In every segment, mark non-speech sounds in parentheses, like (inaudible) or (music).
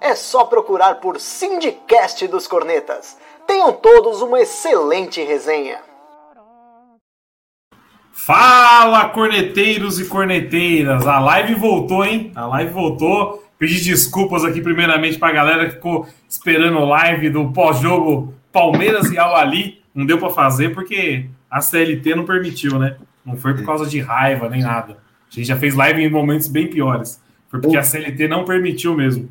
É só procurar por Sindicast dos Cornetas. Tenham todos uma excelente resenha. Fala, corneteiros e corneteiras! A live voltou, hein? A live voltou. Pedi desculpas aqui, primeiramente, para a galera que ficou esperando a live do pós-jogo Palmeiras e Al-Ali. Não deu para fazer porque a CLT não permitiu, né? Não foi por causa de raiva nem nada. A gente já fez live em momentos bem piores. Foi porque a CLT não permitiu mesmo.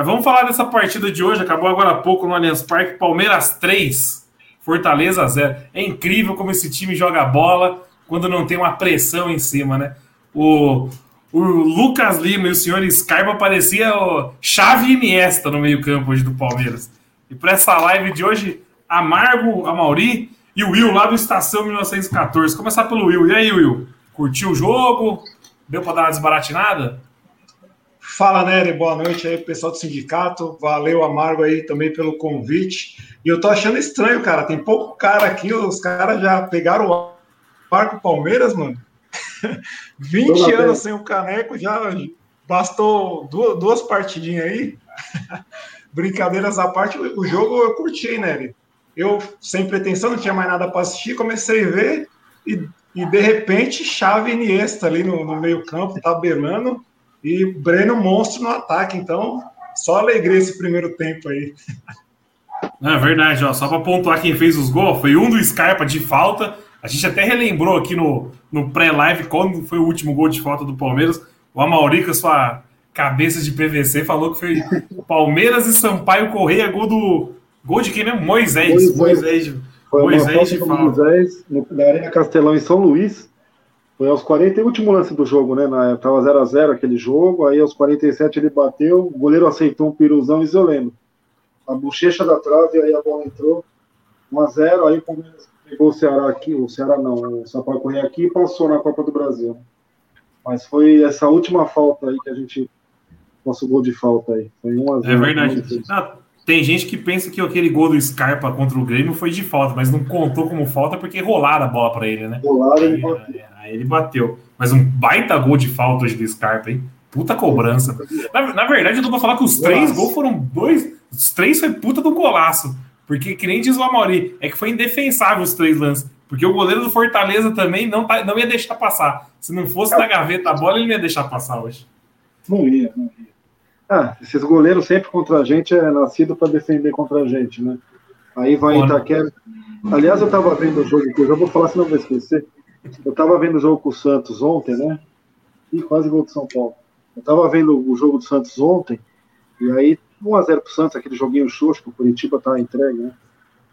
Mas vamos falar dessa partida de hoje. Acabou agora há pouco no Allianz Parque. Palmeiras 3, Fortaleza 0. É incrível como esse time joga bola quando não tem uma pressão em cima, né? O, o Lucas Lima e o senhor Scarpa parecia o Chave Iniesta no meio-campo hoje do Palmeiras. E para essa live de hoje, Amargo, a Mauri e o Will lá do Estação 1914. Começar pelo Will. E aí, Will? Curtiu o jogo? Deu para dar uma desbaratinada? Fala, Nery, boa noite aí, pessoal do sindicato. Valeu, Amargo, aí também pelo convite. E eu tô achando estranho, cara. Tem pouco cara aqui, os caras já pegaram o arco Palmeiras, mano. (laughs) 20 anos sem o caneco, já bastou duas, duas partidinhas aí. (laughs) Brincadeiras à parte, o jogo eu curti, né? Eu, sem pretensão, não tinha mais nada para assistir, comecei a ver e, e de repente, chave Iniesta ali no, no meio-campo, tabelando, e Breno monstro no ataque. Então, só alegria esse primeiro tempo aí. É verdade, ó. Só para pontuar quem fez os gols, foi um do Scarpa de falta. A gente até relembrou aqui no, no pré-live quando foi o último gol de falta do Palmeiras. O Amauri, com a sua cabeça de PVC, falou que foi Palmeiras e Sampaio Correia, gol do. Gol de quem mesmo? Moisés. Moisés. Moisés, foi Moisés de falta. Moisés, na Arena Castelão, em São Luís. Foi aos 40 último lance do jogo, né? Na, tava 0x0 aquele jogo, aí aos 47 ele bateu, o goleiro aceitou um piruzão isolando. A bochecha da trave, aí a bola entrou. 1x0, aí o Palmeiras pegou o Ceará aqui, o Ceará não, o Sampaio Correia aqui e passou na Copa do Brasil. Mas foi essa última falta aí que a gente. Nosso gol de falta aí. Foi 1 a 0 É verdade. Ah, tem gente que pensa que aquele gol do Scarpa contra o Grêmio foi de falta, mas não contou como falta porque rolaram a bola para ele, né? Rolaram aí, aí, aí ele bateu. Mas um baita gol de falta hoje do Scarpa, hein? Puta cobrança. Na, na verdade, eu tô pra falar que os três gols foram dois. Os três foi puta do golaço. Porque, que nem diz o Amaury, é que foi indefensável os três lances. Porque o goleiro do Fortaleza também não, tá, não ia deixar passar. Se não fosse na gaveta a bola, ele não ia deixar passar hoje. Não ia, não ia. Ah, esses goleiros sempre contra a gente é nascido para defender contra a gente, né? Aí vai Bom, Itaquera. Aliás, eu tava vendo o jogo, eu já vou falar, senão eu vou esquecer. Eu tava vendo o jogo com o Santos ontem, né? E quase gol do São Paulo. Eu tava vendo o jogo do Santos ontem, e aí 1x0 pro Santos, aquele joguinho xoxo que o Curitiba tá entregue, né?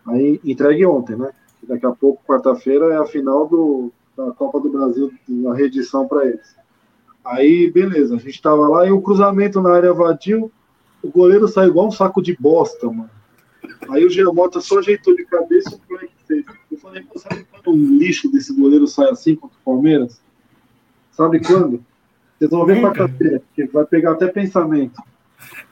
Aí entregue ontem, né? Daqui a pouco, quarta-feira, é a final do, da Copa do Brasil, uma reedição para eles. Aí, beleza, a gente tava lá e o cruzamento na área vadio, o goleiro saiu igual um saco de bosta, mano. Aí o Giamota só ajeitou de cabeça o que fez. Eu falei, pô, sabe quando um lixo desse goleiro sai assim contra o Palmeiras? Sabe quando? Vocês vão ver quarta-feira, que vai pegar até pensamento.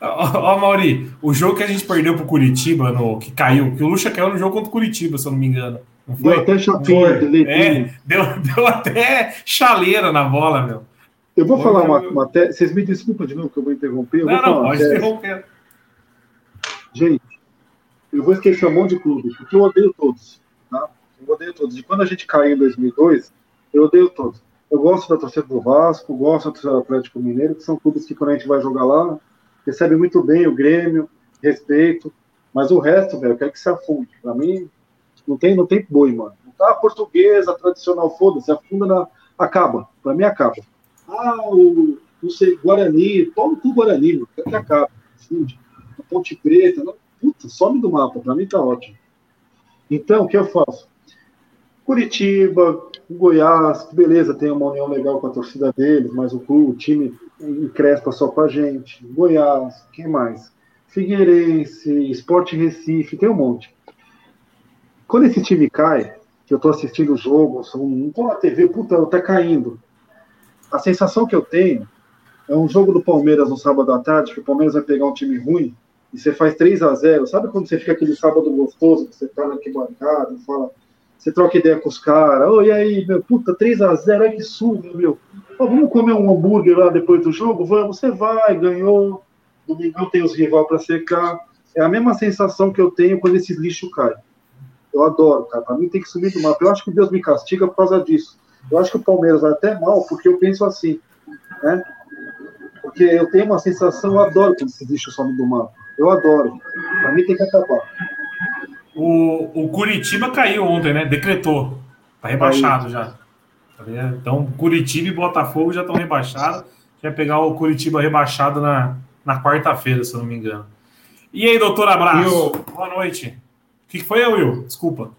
Ó, Mauri, o jogo que a gente perdeu pro Curitiba, no, que caiu, que o Lucha caiu no jogo contra o Curitiba, se eu não me engano. Não? Deu até chapinha, é, deu, (laughs) deu até chaleira na bola, meu. Eu vou falar uma, uma te... Vocês me desculpem de novo que eu vou interromper. Eu não, vou não, pode interromper. Gente, eu vou esquecer um monte de clubes, porque eu odeio todos. Tá? Eu odeio todos. De quando a gente caiu em 2002, eu odeio todos. Eu gosto da torcida do Vasco, gosto da torcida do Atlético Mineiro, que são clubes que quando a gente vai jogar lá, recebe muito bem o Grêmio, respeito, mas o resto, velho, eu quero que se afunde. Pra mim, não tem, não tem boi, mano. Tá portuguesa, tradicional, foda-se, afunda na. Acaba. Pra mim acaba. Ah, o. Não sei, Guarani, toma o Guarani, quero que acaba. Funde. A Ponte Preta, não, puta, some do mapa, pra mim tá ótimo. Então, o que eu faço? Curitiba, Goiás, beleza, tem uma união legal com a torcida deles, mas o, o time encrespa só com a gente. Goiás, quem mais? Figueirense, Esporte Recife, tem um monte. Quando esse time cai, que eu tô assistindo o jogo, não tô na TV, puta, tá caindo. A sensação que eu tenho é um jogo do Palmeiras no sábado à tarde, que o Palmeiras vai pegar um time ruim e você faz 3 a 0 Sabe quando você fica aquele sábado gostoso, que você tá na bancada, fala, você troca ideia com os caras, oi, aí, meu, puta, 3 a 0 ai que surra, meu. vamos comer um hambúrguer lá depois do jogo? Vamos, você vai, ganhou. Domingão tem os rival para secar. É a mesma sensação que eu tenho quando esses lixos caem. Eu adoro, cara. Para mim tem que subir do mapa. Eu acho que Deus me castiga por causa disso. Eu acho que o Palmeiras vai até mal, porque eu penso assim, né? Porque eu tenho uma sensação, eu adoro quando esses lixos somem do mapa. Eu adoro. Para mim tem que acabar. O, o Curitiba caiu ontem, né? Decretou. Tá rebaixado já. Tá então, Curitiba e Botafogo já estão rebaixados. Quer pegar o Curitiba rebaixado na, na quarta-feira, se eu não me engano. E aí, doutor Abraço? Boa noite. O que foi, Will? Desculpa.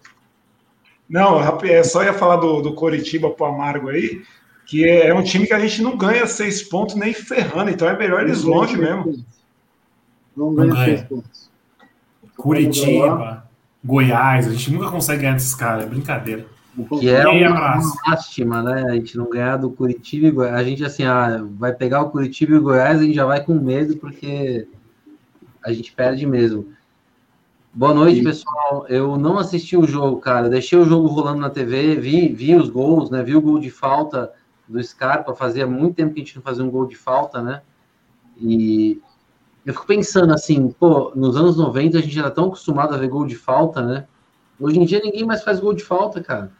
Não, é só ia falar do, do Coritiba pro Amargo aí, que é, é, um time que a gente não ganha seis pontos nem ferrando, então é melhor eles longe mesmo. Não ganha, seis pontos. Curitiba, Goiás, a gente nunca consegue ganhar desses caras, é brincadeira. Que é uma lástima, né? A gente não ganhar do Curitiba e Goiás. A gente, assim, ah, vai pegar o Curitiba e o Goiás, a gente já vai com medo, porque a gente perde mesmo. Boa noite, pessoal. Eu não assisti o jogo, cara. Deixei o jogo rolando na TV, vi, vi os gols, né? Vi o gol de falta do Scarpa. Fazia muito tempo que a gente não fazia um gol de falta, né? E eu fico pensando assim, pô, nos anos 90 a gente era tão acostumado a ver gol de falta, né? Hoje em dia ninguém mais faz gol de falta, cara.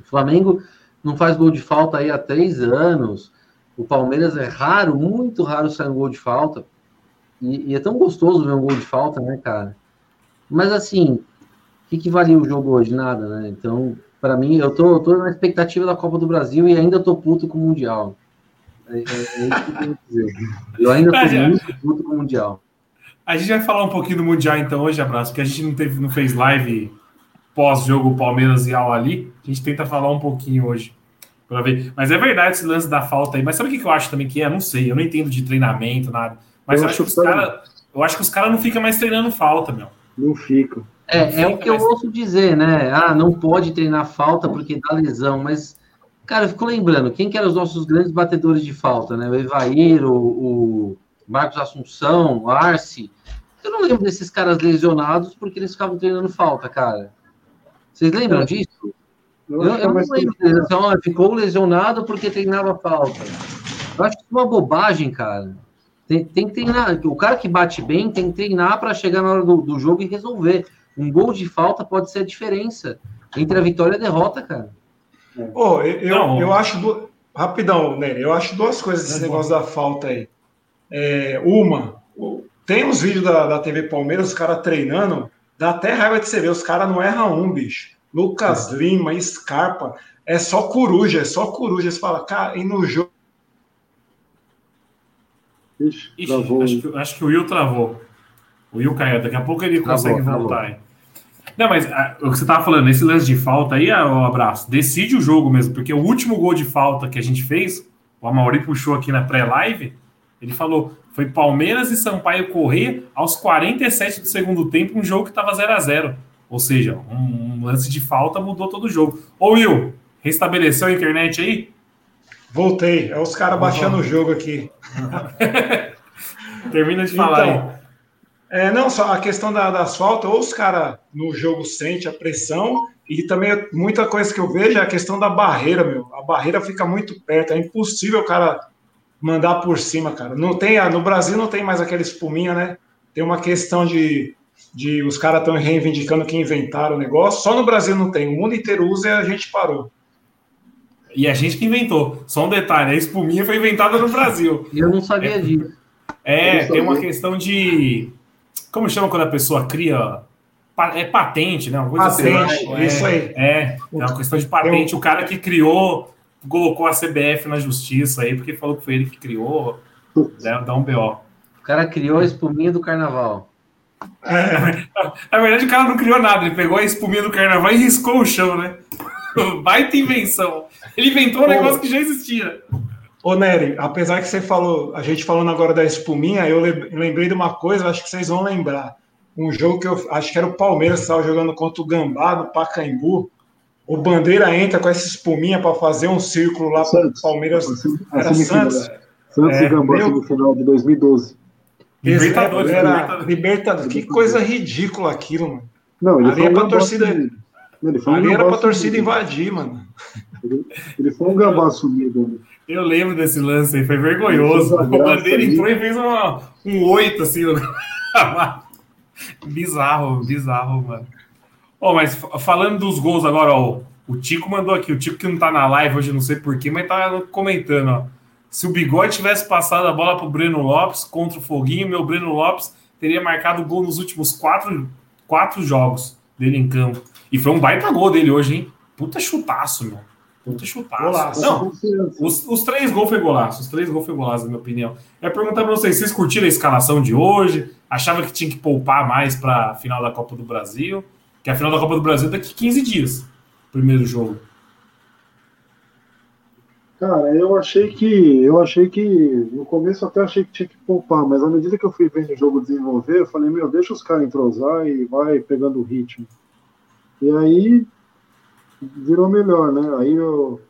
O Flamengo não faz gol de falta aí há três anos. O Palmeiras é raro, muito raro sair um gol de falta. E, e, é tão gostoso ver um gol de falta, né, cara? Mas assim, o que, que valia o jogo hoje? Nada, né? Então, para mim, eu tô, eu tô na expectativa da Copa do Brasil e ainda tô puto com o Mundial. É, é, é isso que eu tenho dizer. Eu ainda tô muito puto com o Mundial. A gente vai falar um pouquinho do Mundial então hoje, abraço, porque a gente não, teve, não fez live pós-jogo Palmeiras e Al ali. A gente tenta falar um pouquinho hoje para ver. Mas é verdade esse lance da falta aí. Mas sabe o que eu acho também que é? Não sei, eu não entendo de treinamento, nada. Mas eu, acho, que os cara, eu acho que os caras não ficam mais treinando falta, meu. Não ficam. É, é o que eu ouço dizer, né? Ah, não pode treinar falta porque dá lesão, mas, cara, eu fico lembrando, quem que eram os nossos grandes batedores de falta, né? O Evair, o, o Marcos Assunção, o Arce. Eu não lembro desses caras lesionados porque eles ficavam treinando falta, cara. Vocês lembram disso? Eu, eu, eu não lembro. Então, ficou lesionado porque treinava falta. Eu acho que é uma bobagem, cara. Tem, tem que treinar. O cara que bate bem tem que treinar para chegar na hora do, do, jogo e resolver. Um gol de falta pode ser a diferença entre a vitória e a derrota, cara. Oh, eu, eu, eu acho. Do... Rapidão, Nery, eu acho duas coisas desse negócio da falta aí. É, uma, tem uns vídeos da, da TV Palmeiras, os caras treinando. Dá até raiva de você ver, os caras não erram um, bicho. Lucas é. Lima, Scarpa, é só coruja, é só coruja. Você fala, cara, e no jogo. Ixi, Ixi acho, que, acho, que, o Will travou. O Will caiu, daqui a pouco ele travou, consegue voltar. Não, mas a, o que você tava falando, esse lance de falta aí, o abraço, decide o jogo mesmo, porque o último gol de falta que a gente fez, o Amauri puxou aqui na pré-live, ele falou: foi Palmeiras e Sampaio correr aos 47 do segundo tempo, um jogo que estava 0 a 0 Ou seja, um, um, lance de falta mudou todo o jogo. Ô Will, restabeleceu a internet aí? Voltei. É os caras baixando o jogo aqui. (laughs) Termina de falar então, aí. É, não, só a questão da, das faltas, ou os caras no jogo sente a pressão, e também muita coisa que eu vejo é a questão da barreira, meu. A barreira fica muito perto, é impossível o cara mandar por cima, cara. Não tem, no Brasil não tem mais aquela espuminha, né? Tem uma questão de, de os caras estão reivindicando que inventaram o negócio. Só no Brasil não tem, o mundo inteiro usa e a gente parou. E a gente que inventou. Só um detalhe, a espuminha foi inventada no Brasil. Eu não sabia é, disso. É, tem uma questão de. Como chama quando a pessoa cria. É patente, né? Uma coisa patente, assim, é, isso aí. É, é uma questão de patente. O cara que criou colocou a CBF na justiça aí, porque falou que foi ele que criou, né, dá um BO. O cara criou a espuminha do carnaval. É, na verdade, o cara não criou nada, ele pegou a espuminha do carnaval e riscou o chão, né? (laughs) Baita invenção. Ele inventou um negócio que já existia. Ô, Nery, apesar que você falou, a gente falando agora da espuminha, eu lembrei de uma coisa, acho que vocês vão lembrar. Um jogo que eu acho que era o Palmeiras que estava jogando contra o Gambá no Pacaembu. O Bandeira entra com essa espuminha para fazer um círculo lá para o Palmeiras. Era Santos. Santos é, e Gambá meu... no final de 2012. Libertadores, era Libertadores. Libertadores. Que coisa ridícula aquilo, mano. Não, ele Ali é pra torcida. Ele foi um era pra torcida invadir, mano. Ele, ele foi um gambá sumido. Né? Eu lembro desse lance aí, foi vergonhoso. O Bandeira entrou e fez uma, um oito, assim. (laughs) bizarro, bizarro, mano. Oh, mas falando dos gols agora, ó, o Tico mandou aqui, o Tico que não tá na live hoje, não sei porquê, mas tá comentando, ó. Se o Bigode tivesse passado a bola pro Breno Lopes contra o Foguinho, meu Breno Lopes teria marcado gol nos últimos quatro, quatro jogos dele em campo. E foi um baita gol dele hoje, hein? Puta chutaço, meu. Puta chutaço. Golaço. Não, os, os três gols foi golaço. Os três gols foi golaço, na minha opinião. É perguntar pra vocês, vocês curtiram a escalação de hoje? Achava que tinha que poupar mais pra final da Copa do Brasil? Que a final da Copa do Brasil é daqui 15 dias. Primeiro jogo. Cara, eu achei que. Eu achei que. No começo até achei que tinha que poupar, mas à medida que eu fui vendo o jogo desenvolver, eu falei, meu, deixa os caras entrosar e vai pegando o ritmo. E aí virou melhor, né? Aí eu,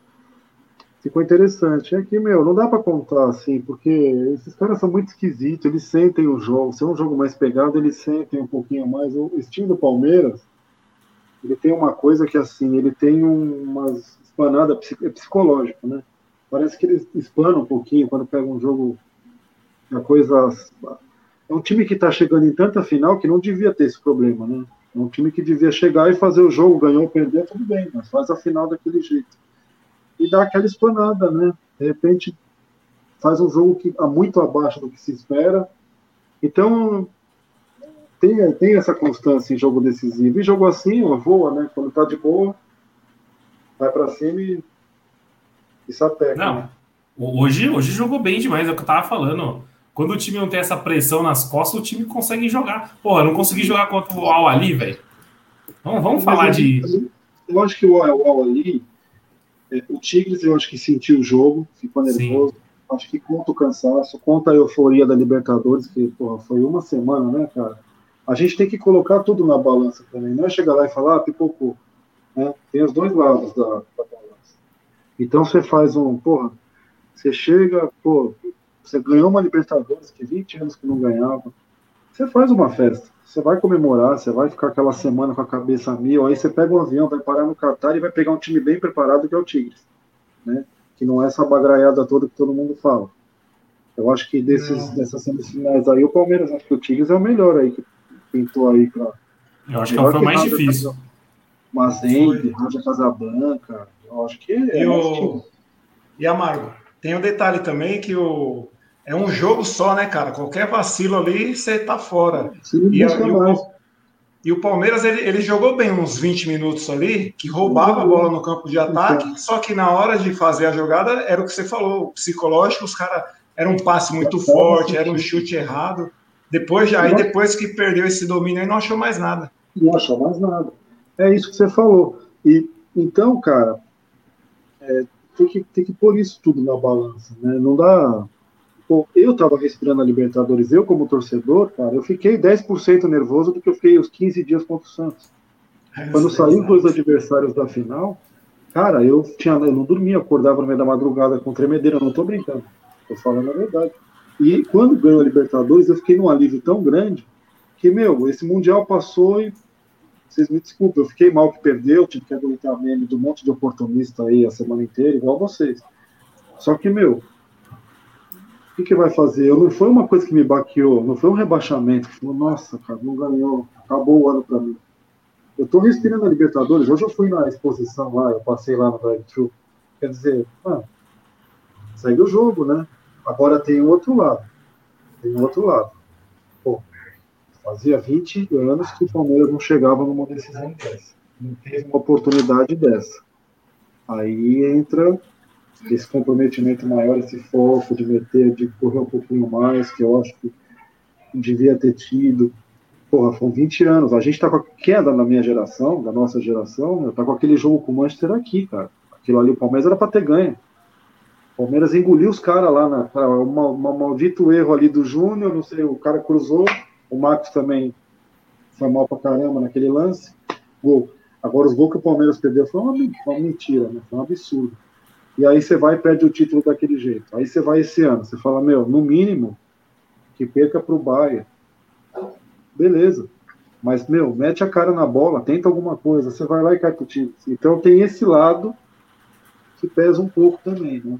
ficou interessante. É que, meu, não dá para contar assim, porque esses caras são muito esquisitos, eles sentem o jogo. Se é um jogo mais pegado, eles sentem um pouquinho mais. O estilo do Palmeiras, ele tem uma coisa que, assim, ele tem umas espanada é psicológica, né? Parece que eles espanam um pouquinho quando pega um jogo. A coisa. É um time que está chegando em tanta final que não devia ter esse problema, né? Um time que devia chegar e fazer o jogo, ganhou ou perder, tudo bem, mas faz a final daquele jeito. E dá aquela esplanada, né? De repente, faz um jogo que está muito abaixo do que se espera. Então, tem, tem essa constância em jogo decisivo. E jogo assim, ó, voa, né? Quando tá de boa, vai para cima e, e sapeca. Não, né? hoje, hoje jogou bem demais, é o que eu tava falando. Quando o time não tem essa pressão nas costas, o time consegue jogar. Porra, não consegui jogar contra o Al Ali, velho. Vamos, vamos falar eu, de. Eu acho que o Al Ali, é, o Tigres, eu acho que sentiu o jogo, ficou nervoso. Sim. Acho que conta o cansaço, conta a euforia da Libertadores, que porra, foi uma semana, né, cara? A gente tem que colocar tudo na balança também. Não é chegar lá e falar, ah, pipocou. Né? Tem os dois lados da, da balança. Então você faz um, porra, você chega, pô, você ganhou uma Libertadores que 20 anos que não ganhava. Você faz uma festa. Você vai comemorar, você vai ficar aquela semana com a cabeça mil, aí você pega um avião, vai parar no Catar e vai pegar um time bem preparado que é o Tigres. Né? Que não é essa bagraiada toda que todo mundo fala. Eu acho que desses, dessas semifinais aí, o Palmeiras, acho que o Tigres é o melhor aí que pintou aí pra. Eu acho que foi mais difícil. Mazembe, Roger Casablanca. Eu acho que é. E, o... e Amargo? Tem o um detalhe também que o, é um jogo só, né, cara? Qualquer vacilo ali, você tá fora. Sim, e, a, e, o, e, o, Palmeiras, ele, ele, jogou bem uns 20 minutos ali, que roubava a bola no campo de ataque, só que na hora de fazer a jogada, era o que você falou, o psicológico, os caras. Era um passe muito forte, era um chute errado. Depois, aí depois que perdeu esse domínio, aí não achou mais nada. Não achou mais nada. É isso que você falou. E então, cara, é, tem que, tem que pôr isso tudo na balança, né? Não dá. Pô, eu tava respirando a Libertadores, eu como torcedor, cara, eu fiquei 10% nervoso do que eu fiquei os 15 dias contra o Santos. É, Quando saiu os dois adversários da final, cara, eu tinha, eu não dormia, acordava no meio da madrugada com tremedeira, não tô brincando, tô falando a verdade. E quando ganhou a Libertadores, eu fiquei num alívio tão grande que, meu, esse Mundial passou e vocês me desculpem, eu fiquei mal que perdeu, tive que aguentar meme do monte de oportunista aí a semana inteira, igual vocês. Só que, meu, o que, que vai fazer? Eu, não foi uma coisa que me baqueou, não foi um rebaixamento que falou, nossa, cara, não ganhou, acabou o ano para mim. Eu tô respirando a Libertadores, hoje eu fui na exposição lá, eu passei lá no drive-thru. Quer dizer, mano, segue o jogo, né? Agora tem outro lado. Tem outro lado. Fazia 20 anos que o Palmeiras não chegava numa decisão dessa. Não teve uma oportunidade dessa. Aí entra esse comprometimento maior, esse foco de meter, de correr um pouquinho mais, que eu acho que devia ter tido. Porra, foram 20 anos. A gente tá com a queda na minha geração, da nossa geração, tá com aquele jogo com o Manchester aqui, cara. Aquilo ali, o Palmeiras era para ter ganho. O Palmeiras engoliu os caras lá na. Um maldito erro ali do Júnior, não sei, o cara cruzou. O Marcos também foi mal pra caramba naquele lance. Gol. Agora, os gols que o Palmeiras perdeu foi uma, uma mentira, né? Foi um absurdo. E aí você vai e perde o título daquele jeito. Aí você vai esse ano, você fala, meu, no mínimo, que perca pro Bahia. Beleza. Mas, meu, mete a cara na bola, tenta alguma coisa, você vai lá e cai pro time. Então tem esse lado que pesa um pouco também, né?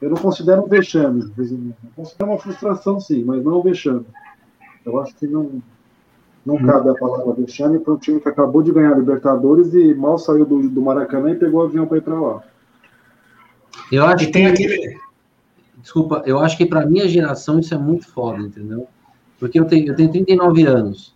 Eu não considero um vexame, eu considero uma frustração, sim, mas não um vexame. Eu acho que não, não cabe a palavra vexame para um time que acabou de ganhar a Libertadores e mal saiu do, do Maracanã e pegou o avião para ir para lá. Eu acho que tem aquele. Desculpa, eu acho que para minha geração isso é muito foda, entendeu? Porque eu tenho, eu tenho 39 anos.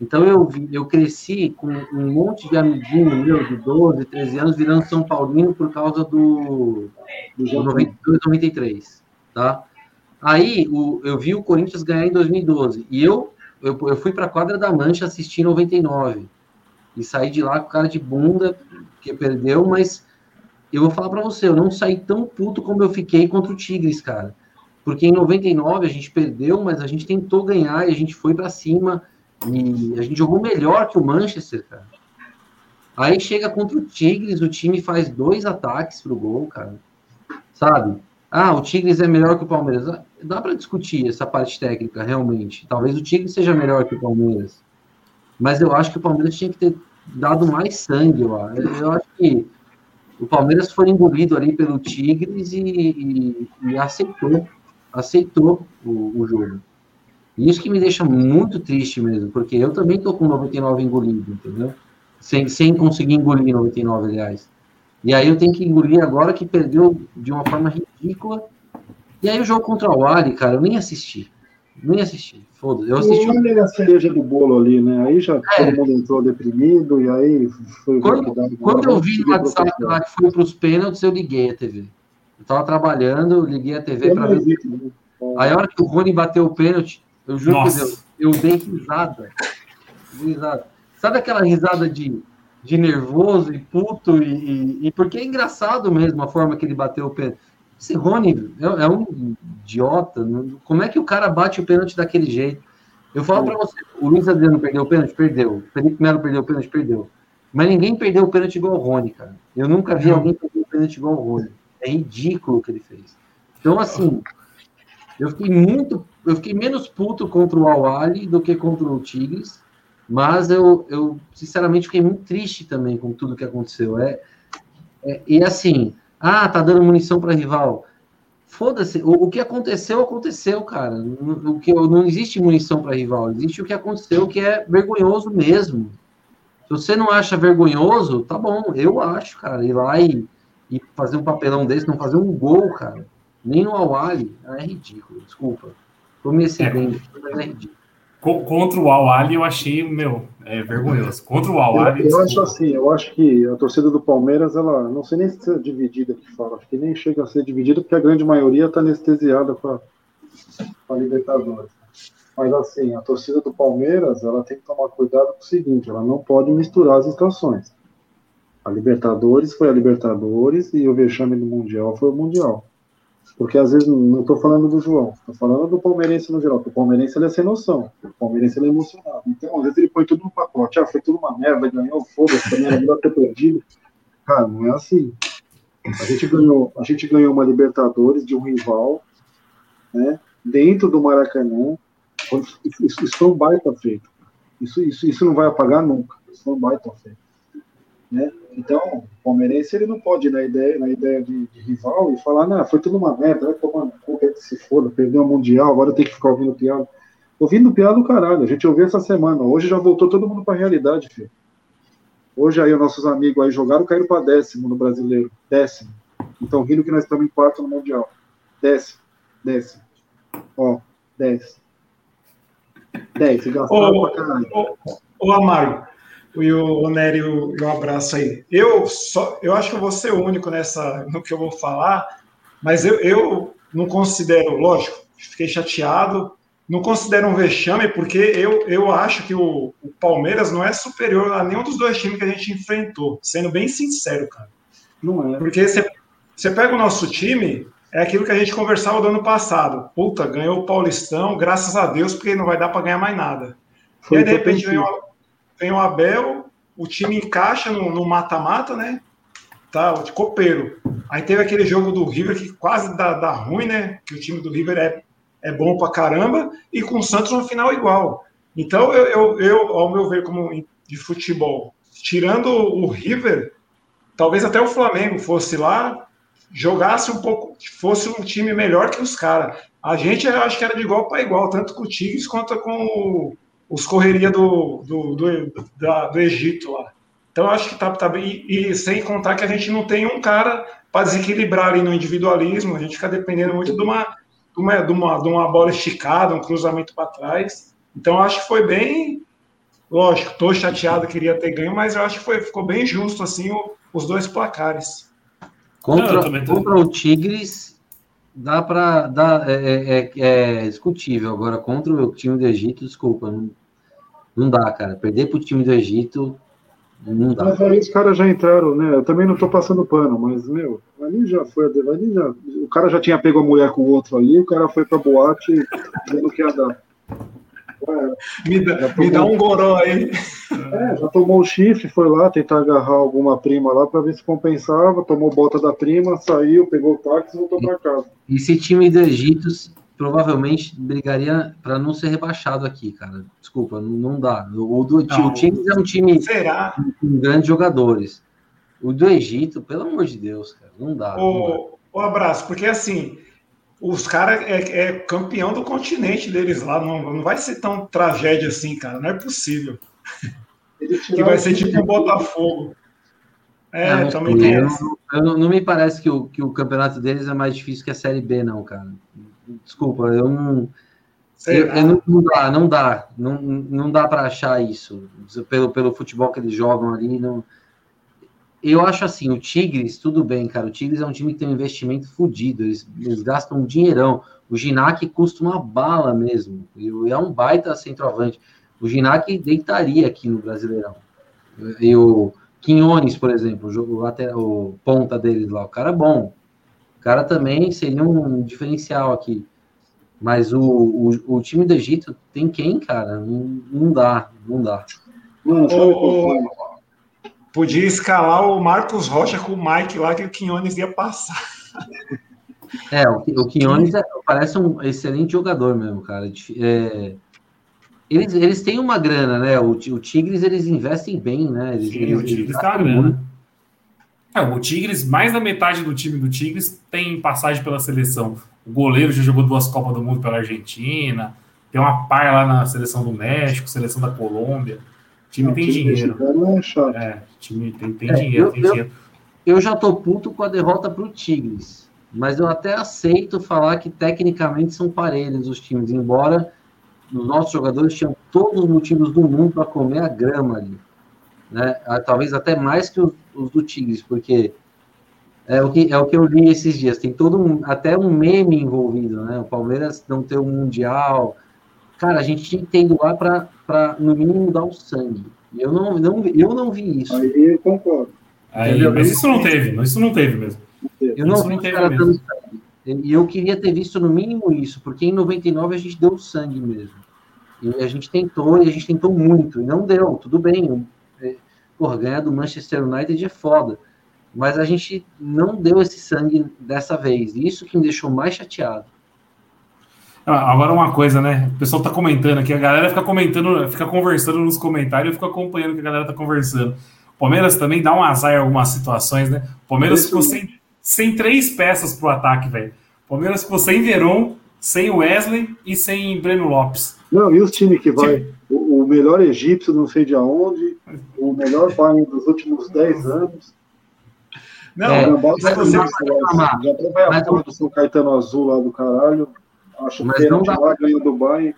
Então eu, eu cresci com um monte de amiguinho meu de 12, 13 anos virando São Paulino por causa do, do 92, 93, tá? Aí o, eu vi o Corinthians ganhar em 2012 e eu eu, eu fui para a quadra da Mancha assistir 99 e saí de lá com cara de bunda que perdeu, mas eu vou falar para você, eu não saí tão puto como eu fiquei contra o Tigres, cara. Porque em 99 a gente perdeu, mas a gente tentou ganhar e a gente foi para cima e a gente jogou melhor que o Manchester, cara. Aí chega contra o Tigres, o time faz dois ataques pro gol, cara. Sabe? Ah, o Tigres é melhor que o Palmeiras. Ah, dá para discutir essa parte técnica, realmente. Talvez o Tigres seja melhor que o Palmeiras. Mas eu acho que o Palmeiras tinha que ter dado mais sangue, eu. Eu acho que o Palmeiras foi engolido ali pelo Tigres e, e, e aceitou, aceitou o, o jogo. E isso que me deixa muito triste mesmo, porque eu também tô com 99 engolido, entendeu? Sem, sem conseguir engolir 99, aliás. E aí eu tenho que engolir agora que perdeu de uma forma ridícula. E aí o jogo contra o Ali, cara, eu nem assisti. Nem assisti. Foda-se. Eu assisti. O é a cereja do bolo ali, né? Aí já é. todo mundo entrou deprimido e aí foi. Quando, quando eu vi no WhatsApp lá que foi para os pênaltis, eu liguei a TV. Eu tava trabalhando, liguei a TV para ver. Né? Aí a hora que o Rony bateu o pênalti, eu juro Nossa. que Deus, eu dei risada. risada. Sabe aquela risada de, de nervoso e puto? E, e, e, porque é engraçado mesmo a forma que ele bateu o pênalti. Esse Rony é, é um idiota. Né? Como é que o cara bate o pênalti daquele jeito? Eu falo para você, o Luiz Adriano perdeu o pênalti? Perdeu. O Felipe Melo perdeu o pênalti? Perdeu. Mas ninguém perdeu o pênalti igual o Rony, cara. Eu nunca vi alguém perder o pênalti igual o Rony. É ridículo o que ele fez. Então, assim, eu fiquei muito eu fiquei menos puto contra o Awali do que contra o Tigres, mas eu, eu sinceramente fiquei muito triste também com tudo que aconteceu. É, é e assim, ah, tá dando munição para rival. Foda-se, o, o, que aconteceu, aconteceu, cara. O que, não existe munição para rival, existe o que aconteceu que é vergonhoso mesmo. Se você não acha vergonhoso, tá bom, eu acho, cara. Ir lá e, e fazer um papelão desse, não fazer um gol, cara. Nem no Awali, é ridículo, desculpa. Tô me excedendo, é, Contra o Al eu achei, meu, é vergonhoso. Contra o Al Eu, eu acho assim, eu acho que a torcida do Palmeiras, ela não sei nem se é dividida que fala, acho que nem chega a ser dividida, porque a grande maioria está anestesiada com a Libertadores. Mas assim, a torcida do Palmeiras, ela tem que tomar cuidado com o seguinte, ela não pode misturar as estações. A Libertadores foi a Libertadores e o vexame do Mundial foi o Mundial. Porque às vezes não estou falando do João, estou falando do palmeirense no geral. o palmeirense ele é sem noção, o palmeirense ele é emocionado. Então, às vezes ele põe tudo no pacote. Ah, foi tudo uma merda, ganhou, foda-se, também era melhor ter perdido. Cara, não é assim. A gente ganhou, a gente ganhou uma Libertadores de um rival, né? Dentro do Maracanã. Isso, isso foi um baita feito. Isso, isso, isso não vai apagar nunca. Isso foi um baita feito. Né? Então, o palmeirense ele não pode ir na ideia, na ideia de, de rival e falar, não, foi tudo uma merda, vai tomar que se foda, perdeu o Mundial, agora tem que ficar ouvindo piada. Ouvindo piada do caralho, a gente ouviu essa semana, hoje já voltou todo mundo para a realidade, filho. Hoje aí os nossos amigos aí jogaram, caíram para décimo no brasileiro, décimo. Então rindo que nós estamos em quarto no Mundial. Décimo, décimo. Ó, décimo. Dez, gastaram pra caralho. Ô, ô, ô Amargo, e o Nery, um abraço aí. Eu só, eu acho que eu vou ser o único nessa no que eu vou falar, mas eu, eu não considero, lógico, fiquei chateado, não considero um vexame, porque eu, eu acho que o, o Palmeiras não é superior a nenhum dos dois times que a gente enfrentou, sendo bem sincero, cara. Não é. Porque você, você pega o nosso time, é aquilo que a gente conversava do ano passado. Puta, ganhou o Paulistão, graças a Deus, porque não vai dar para ganhar mais nada. Foi e aí, de repente, vem o, vem o Abel, o time encaixa no mata-mata, né? Tá, de copeiro. Aí teve aquele jogo do River que quase dá, dá ruim, né? Que o time do River é, é bom pra caramba, e com o Santos no final igual. Então, eu, eu, eu ao meu ver, como de futebol, tirando o River, talvez até o Flamengo fosse lá, jogasse um pouco, fosse um time melhor que os caras. A gente eu acho que era de igual para igual, tanto com o Tigres quanto com o, os correria do, do, do, da, do Egito lá. Então eu acho que tá, tá bem. E, e sem contar que a gente não tem um cara para desequilibrar ali no individualismo, a gente fica dependendo muito de uma, de uma, de uma, de uma bola esticada, um cruzamento para trás. Então eu acho que foi bem. Lógico, estou chateado, queria ter ganho, mas eu acho que foi, ficou bem justo assim o, os dois placares. Contra, não, contra o Tigres, dá para. Dá, é, é, é, é, discutível. Agora, contra o time do Egito, desculpa, não, não dá, cara. Perder para o time do Egito, não dá. Mas aí os caras já entraram, né? Eu também não estou passando pano, mas, meu, ali já foi. Ali já, o cara já tinha pego a mulher com o outro ali, o cara foi para boate dizendo que ia dar. Me dá, me dá um goró aí. É, já tomou o chifre, foi lá tentar agarrar alguma prima lá para ver se compensava, tomou bota da prima, saiu, pegou o táxi e voltou para casa. Esse time do Egito provavelmente brigaria para não ser rebaixado aqui, cara. Desculpa, não, não dá. O, do, não, o time é um time será? com grandes jogadores. O do Egito, pelo amor de Deus, cara, não dá. O, o abraço, porque assim, os caras é, é, campeão do continente deles lá. Não, não vai ser tão tragédia assim, cara. Não é possível. que vai ser tipo um Botafogo. É, não, também tem eu, eu, não me parece que o, que o campeonato deles é mais difícil que a Série B, não, cara. Desculpa, eu não. Eu, eu não, não, dá, não dá, não, não dá para achar isso pelo, pelo futebol que eles jogam ali. Não, eu acho assim, o Tigres, tudo bem, cara. O Tigres é um time que tem um investimento fodido. Eles, eles, gastam um dinheirão. O Ginac custa uma bala mesmo. E é um baita centroavante. O Ginac deitaria aqui no Brasileirão. E o Quinones, por exemplo, o, lateral, o ponta deles lá, o cara é bom. O cara também seria um diferencial aqui. Mas o, o, o time do Egito tem quem, cara? Não, não dá, não dá. Mano, o, Podia escalar o Marcos Rocha com o Mike lá, que o Quinones ia passar. É, o, o Quinones é, parece um excelente jogador mesmo, cara. É, eles, eles têm uma grana, né? O, o Tigres, eles investem bem, né? Eles, Sim, eles, o Tigres tá grana. É, o Tigres, mais da metade do time do Tigres tem passagem pela seleção. O goleiro já jogou duas Copas do Mundo pela Argentina, tem uma par lá na seleção do México, seleção da Colômbia time tem time dinheiro. É, é, time tem, tem é, dinheiro, eu, tem eu, dinheiro. Eu já tô puto com a derrota pro Tigres, mas eu até aceito falar que tecnicamente são parelhos os times, embora os nossos jogadores tinham todos os motivos do mundo para comer a grama ali. Né? Ah, talvez até mais que os, os, do Tigres, porque é o, que, é o que eu li esses dias. Tem todo um, até um meme envolvido, né? O Palmeiras não ter um Mundial, Cara, a gente tinha que ter ido lá para, no mínimo, dar o sangue. Eu não, não, eu não vi isso. Aí eu concordo. Aí, mas isso não teve, isso não teve mesmo. Eu não, vi cara dando sangue. E eu queria ter visto no mínimo isso, porque em 99 a gente deu sangue mesmo. E a gente tentou, e a gente tentou muito, e não deu, tudo bem. É, porra, ganhar do Manchester United é foda. Mas a gente não deu esse sangue dessa vez. Isso que me deixou mais chateado. Ah, agora uma coisa, né? O pessoal tá comentando aqui, a galera fica comentando, fica conversando nos comentários, eu fico acompanhando o que a galera tá conversando. O Palmeiras também dá um azar em algumas situações, né? O Palmeiras ficou sem, sem três peças pro ataque, velho. O Palmeiras ficou sem Veron, sem Wesley e sem Breno Lopes. Não, e os times que vai? O, o, melhor egípcio, não sei de aonde, o melhor Bayern dos últimos 10 anos. Não, é, não, bota você, já vai a porra do São Caetano Azul lá do caralho. Acho Mas não dá, lá, ganha do Bayern,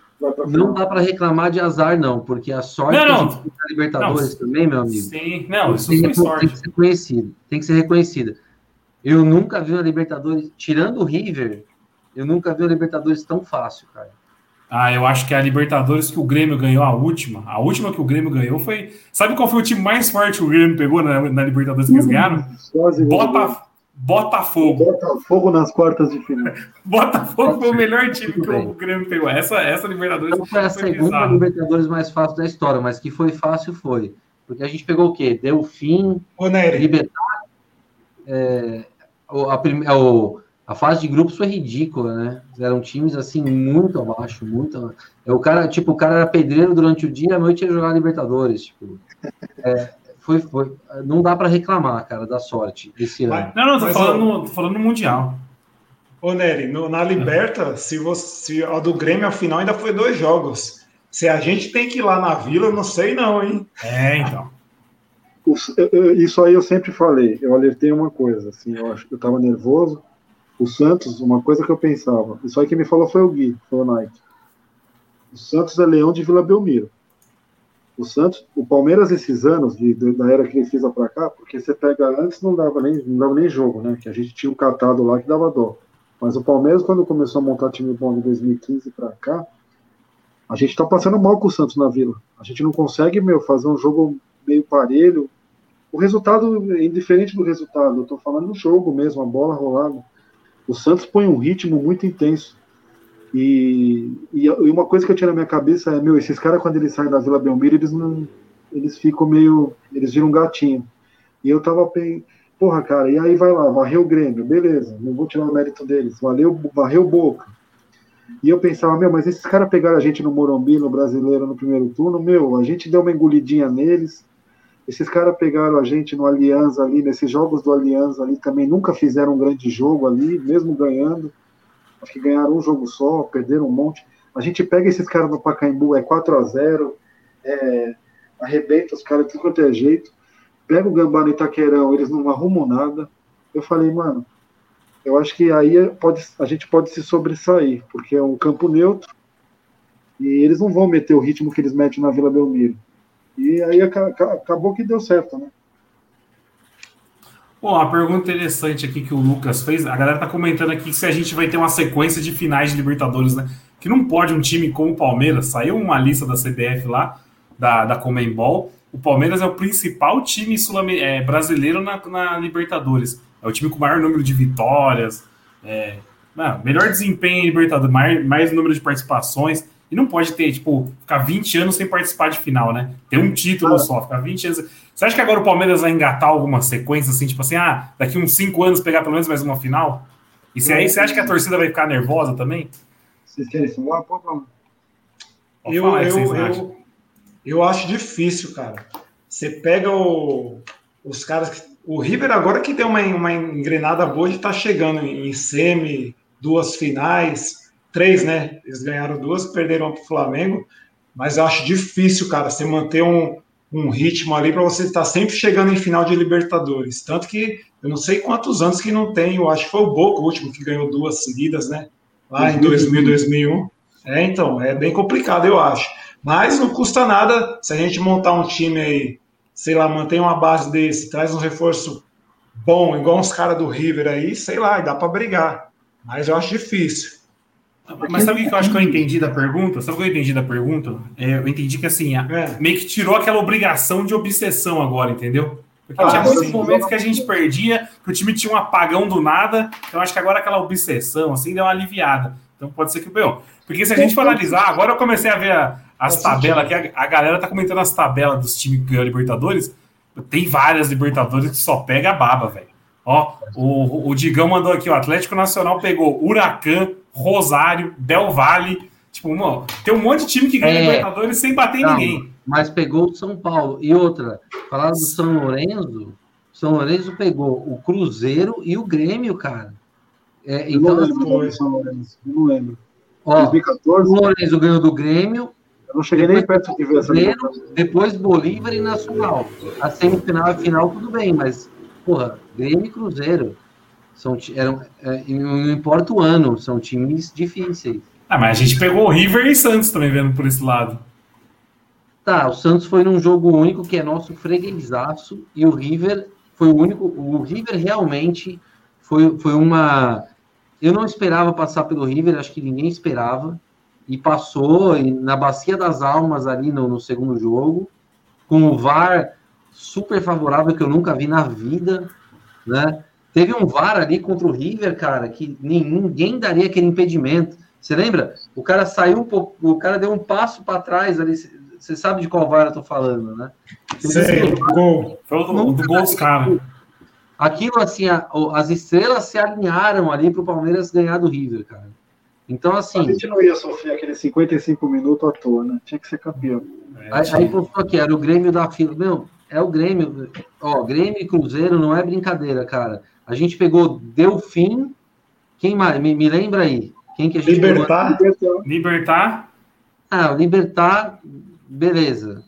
não dá para reclamar de azar, não, porque a sorte não, não. da Libertadores não, também, meu amigo. Sim, não, isso tem, sorte. Tem que ser conhecido, tem que ser reconhecida. Eu nunca vi uma Libertadores, tirando o River, eu nunca vi uma Libertadores tão fácil, cara. Ah, eu acho que a Libertadores que o Grêmio ganhou, a última, a última que o Grêmio ganhou foi. Sabe qual foi o time mais forte que o Grêmio pegou na, na Libertadores que eles ganharam? Bota, Botafogo. Botafogo nas quartas de final. (laughs) Botafogo foi o melhor time que o Grêmio pegou. Essa, essa Libertadores não foi a segunda bizarro. Libertadores mais fácil da história, mas que foi fácil foi. Porque a gente pegou o quê? Delfim, Libertar. É, a, a, a, fase de grupos foi ridícula, né? Eram times assim muito abaixo, muito. É, o cara, tipo, o cara era pedreiro durante o dia, à noite ia jogar Libertadores. Tipo, é, foi, foi, não dá para reclamar, cara, da sorte esse ano. Não, não, tô falando, tô falando no Mundial. Ô, Nery, no, na Liberta, se, você, se a do Grêmio, ao final, ainda foi dois jogos. Se a gente tem que ir lá na Vila, eu não sei não, hein? É, então. Isso aí eu sempre falei. Eu alertei uma coisa, assim, eu acho que eu tava nervoso. O Santos, uma coisa que eu pensava, isso aí que me falou foi o Gui, foi o Nike. O Santos é leão de Vila Belmiro o Santos, o Palmeiras esses anos de, de, da era que ele fez para cá, porque você pega antes não dava nem não dava nem jogo, né? Que a gente tinha um catado lá que dava dó. Mas o Palmeiras quando começou a montar time bom de 2015 para cá, a gente tá passando mal com o Santos na Vila. A gente não consegue, meu, fazer um jogo meio parelho. O resultado é indiferente do resultado. Eu tô falando no jogo mesmo, a bola rolada. O Santos põe um ritmo muito intenso. E, e, uma coisa que eu tinha na minha cabeça é, meu, esses caras quando eles saem da Vila Belmiro, eles não. Eles ficam meio. Eles viram um gatinho. E eu tava bem. Porra, cara, e aí vai lá, varreu o Grêmio, beleza, não vou tirar o mérito deles, valeu, varreu Boca. E eu pensava, meu, mas esses caras pegaram a gente no Morumbi, no Brasileiro, no primeiro turno, meu, a gente deu uma engolidinha neles. Esses caras pegaram a gente no Aliança ali, nesses jogos do Aliança ali também, nunca fizeram um grande jogo ali, mesmo ganhando acho que ganharam um jogo só, perderam um monte. A gente pega esses caras no Pacaembu, é 4 a 0 é, arrebenta os caras de tudo quanto é jeito. Pega o Gambá no Itaquerão, eles não arrumam nada. Eu falei, mano, eu acho que aí pode, a gente pode se sobressair, porque é um campo neutro e eles não vão meter o ritmo que eles metem na Vila Belmiro. E aí acabou que deu certo, né? Bom, a pergunta interessante aqui que o Lucas fez, a galera tá comentando aqui se a gente vai ter uma sequência de finais de Libertadores, né? Que não pode um time como o Palmeiras, saiu uma lista da CBF lá, da, da Comembol, o Palmeiras é o principal time é, brasileiro na, na, Libertadores. É o time com maior número de vitórias, é, não, melhor desempenho em Libertadores, mais, mais número de participações. E não pode ter, tipo, ficar 20 anos sem participar de final, né? Ter um título ah. só, ficar 20 anos. Você acha que agora o Palmeiras vai engatar alguma sequência, assim, tipo assim, ah, daqui uns 5 anos pegar pelo menos mais uma final? E se aí você acha que a torcida vai ficar nervosa também? Vocês querem falar? Pode falar. Eu, falar eu, eu, eu, acho difícil, cara. Você pega o, os caras. O River agora que deu uma, uma engrenada boa de estar tá chegando em semi, duas finais três, né? Eles ganharam duas, perderam para o Flamengo, mas eu acho difícil, cara, você manter um, um ritmo ali para você estar tá sempre chegando em final de Libertadores. Tanto que eu não sei quantos anos que não tem, eu acho que foi o Boca o último que ganhou duas seguidas, né? Lá em 2000, 2001. É, então, é bem complicado, eu acho. Mas não custa nada se a gente montar um time aí, sei lá, mantém uma base desse, traz um reforço bom, igual uns caras do River aí, sei lá, dá para brigar. Mas eu acho difícil. Mas sabe o que eu acho que eu entendi da pergunta? Sabe o que eu entendi da pergunta? É, eu entendi que assim, é. meio que tirou aquela obrigação de obsessão agora, entendeu? Porque ah, tinha muitos sim. momentos que a gente perdia, que o time tinha um apagão do nada. Então acho que agora aquela obsessão assim deu uma aliviada. Então pode ser que o Porque se a gente for analisar, agora eu comecei a ver a, as tabelas aqui, a, a, galera tá comentando as tabelas dos times que ganham Libertadores. Tem várias Libertadores que só pega a baba, velho. Ó, o, o Digão mandou aqui, o Atlético Nacional pegou Huracan, Rosário, Del Valle. Tipo, mano, tem um monte de time que ganha é, Libertadores sem bater em ninguém. Mas pegou o São Paulo. E outra, falaram do São Lourenço. São Lourenço pegou o Cruzeiro e o Grêmio, cara. É, então, não lembro, assim, São Lourenço, não lembro. Ó, 2014. O Lourenço ganhou do Grêmio. Eu não cheguei nem perto de ver essa Depois Bolívar e Nacional. A semifinal e final, tudo bem, mas, porra, Grêmio e Cruzeiro. São, eram, é, não importa o ano, são times difíceis. Ah, mas a gente pegou o River e Santos também vendo por esse lado. Tá, o Santos foi num jogo único que é nosso freguesaço e o River foi o único. O River realmente foi, foi uma. Eu não esperava passar pelo River, acho que ninguém esperava. E passou na Bacia das Almas ali no, no segundo jogo, com o VAR super favorável que eu nunca vi na vida, né? Teve um VAR ali contra o River, cara, que ninguém daria aquele impedimento. Você lembra? O cara saiu um pouco, o cara deu um passo para trás ali. Você sabe de qual VAR eu tô falando, né? Sei, gol. Foi o do, do gol dos caras. Aquilo assim, a, as estrelas se alinharam ali para o Palmeiras ganhar do River, cara. Então, assim. A gente não ia sofrer aqueles 55 minutos à toa, né? Tinha que ser campeão. É, aí, aí postou aqui, era o Grêmio da fila. Meu, é o Grêmio. Ó, Grêmio e Cruzeiro não é brincadeira, cara. A gente pegou Delfim. Quem mais? Me, me lembra aí. Quem que a gente Libertar. Pegou? Libertar. Ah, Libertar, beleza.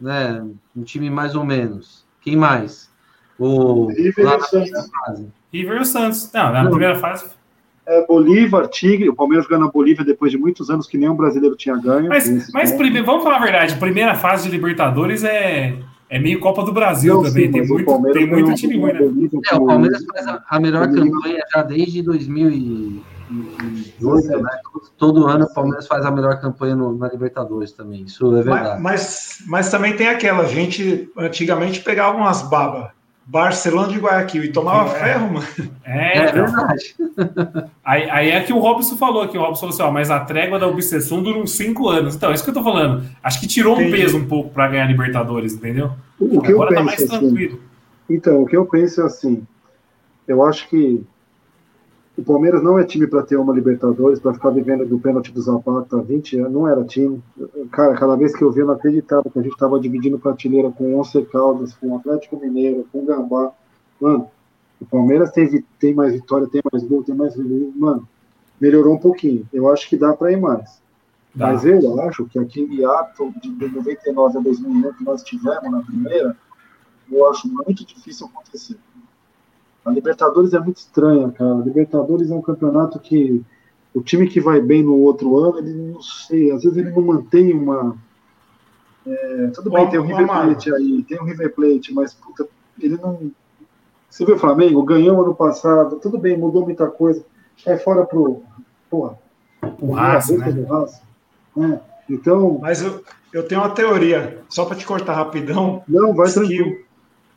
Né? Um time mais ou menos. Quem mais? O River lá na primeira fase. River e o Santos. Não, na não. primeira fase. É, Bolívar, Tigre, o Palmeiras ganhou a Bolívia depois de muitos anos que nenhum brasileiro tinha ganho. Mas, mas prime... vamos falar a verdade, primeira fase de Libertadores é, é meio Copa do Brasil não, também. Sim, tem, muito, tem muito time ruim, né? É, o Palmeiras faz a, a melhor campanha já desde 2018, né? Todo ano o Palmeiras faz a melhor campanha no, na Libertadores também. Isso é verdade. Mas, mas, mas também tem aquela, a gente antigamente pegava umas babas Barcelona de Guayaquil e tomava é. ferro, mano. É, é então. verdade. Aí, aí, é que o Robson falou que o Robson falou assim, ó, mas a trégua da obsessão dura uns cinco anos. Então, é isso que eu tô falando. Acho que tirou Entendi. um peso um pouco para ganhar Libertadores, entendeu? O que Agora eu tá mais assim, tranquilo. Então, o que eu penso é assim, eu acho que o Palmeiras não é time para ter uma Libertadores, para ficar vivendo do pênalti do Zapata há 20 anos, não era time. Cara, cada vez que eu vi, eu não acreditava que a gente estava dividindo prateleira com Once Caldas, com Atlético Mineiro, com Gambá. Mano, o Palmeiras tem, tem mais vitória, tem mais gol, tem mais. Mano, melhorou um pouquinho. Eu acho que dá para ir mais. Dá. Mas eu acho que aquele ato de 99 a 2001 que nós tivemos na primeira, eu acho muito difícil acontecer. A Libertadores é muito estranha, cara. A Libertadores é um campeonato que o time que vai bem no outro ano, ele não sei, às vezes ele não mantém uma. É, tudo bem, tem o River Plate aí, tem o River Plate, mas puta, ele não. Você viu o Flamengo? Ganhou ano passado, tudo bem, mudou muita coisa. É fora pro. Porra. O Raça, né? É, então. Mas eu, eu tenho uma teoria, só para te cortar rapidão. Não, vai tranquilo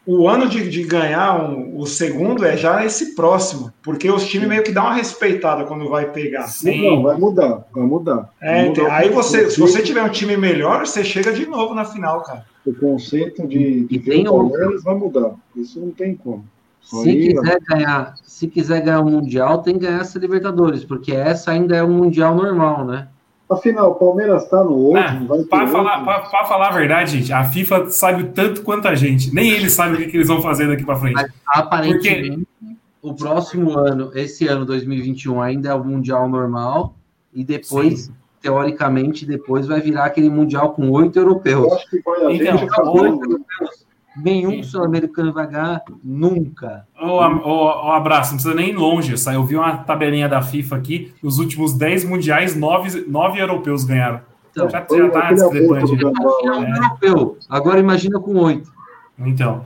o ano de, de ganhar um, o segundo é já esse próximo, porque os times meio que dão uma respeitada quando vai pegar. Sim, não, vai mudar, vai mudar. É, vai mudar aí você, se você tiver um time melhor, você chega de novo na final, cara. O conceito de, de ver o Palmeiras vai mudar. Isso não tem como. Se aí, quiser ganhar, se quiser ganhar o mundial, tem que ganhar essa Libertadores, porque essa ainda é um mundial normal, né? Afinal, o Palmeiras está no outro. Ah, para falar, falar a verdade, gente, a FIFA sabe tanto quanto a gente. Nem eles sabem o que, que eles vão fazer daqui para frente. Mas, aparentemente, Porque... o próximo ano, esse ano 2021, ainda é o Mundial normal. E depois, Sim. teoricamente, depois vai virar aquele Mundial com oito europeus. Eu acho que vai haver então, oito europeus Nenhum sul-americano vai ganhar nunca. O, o, o, abraço, não precisa nem ir longe. Eu vi uma tabelinha da FIFA aqui. Nos últimos 10 mundiais, 9, 9 europeus ganharam. Então, já, já tá discrepante. É. europeu. Agora imagina com 8. Então,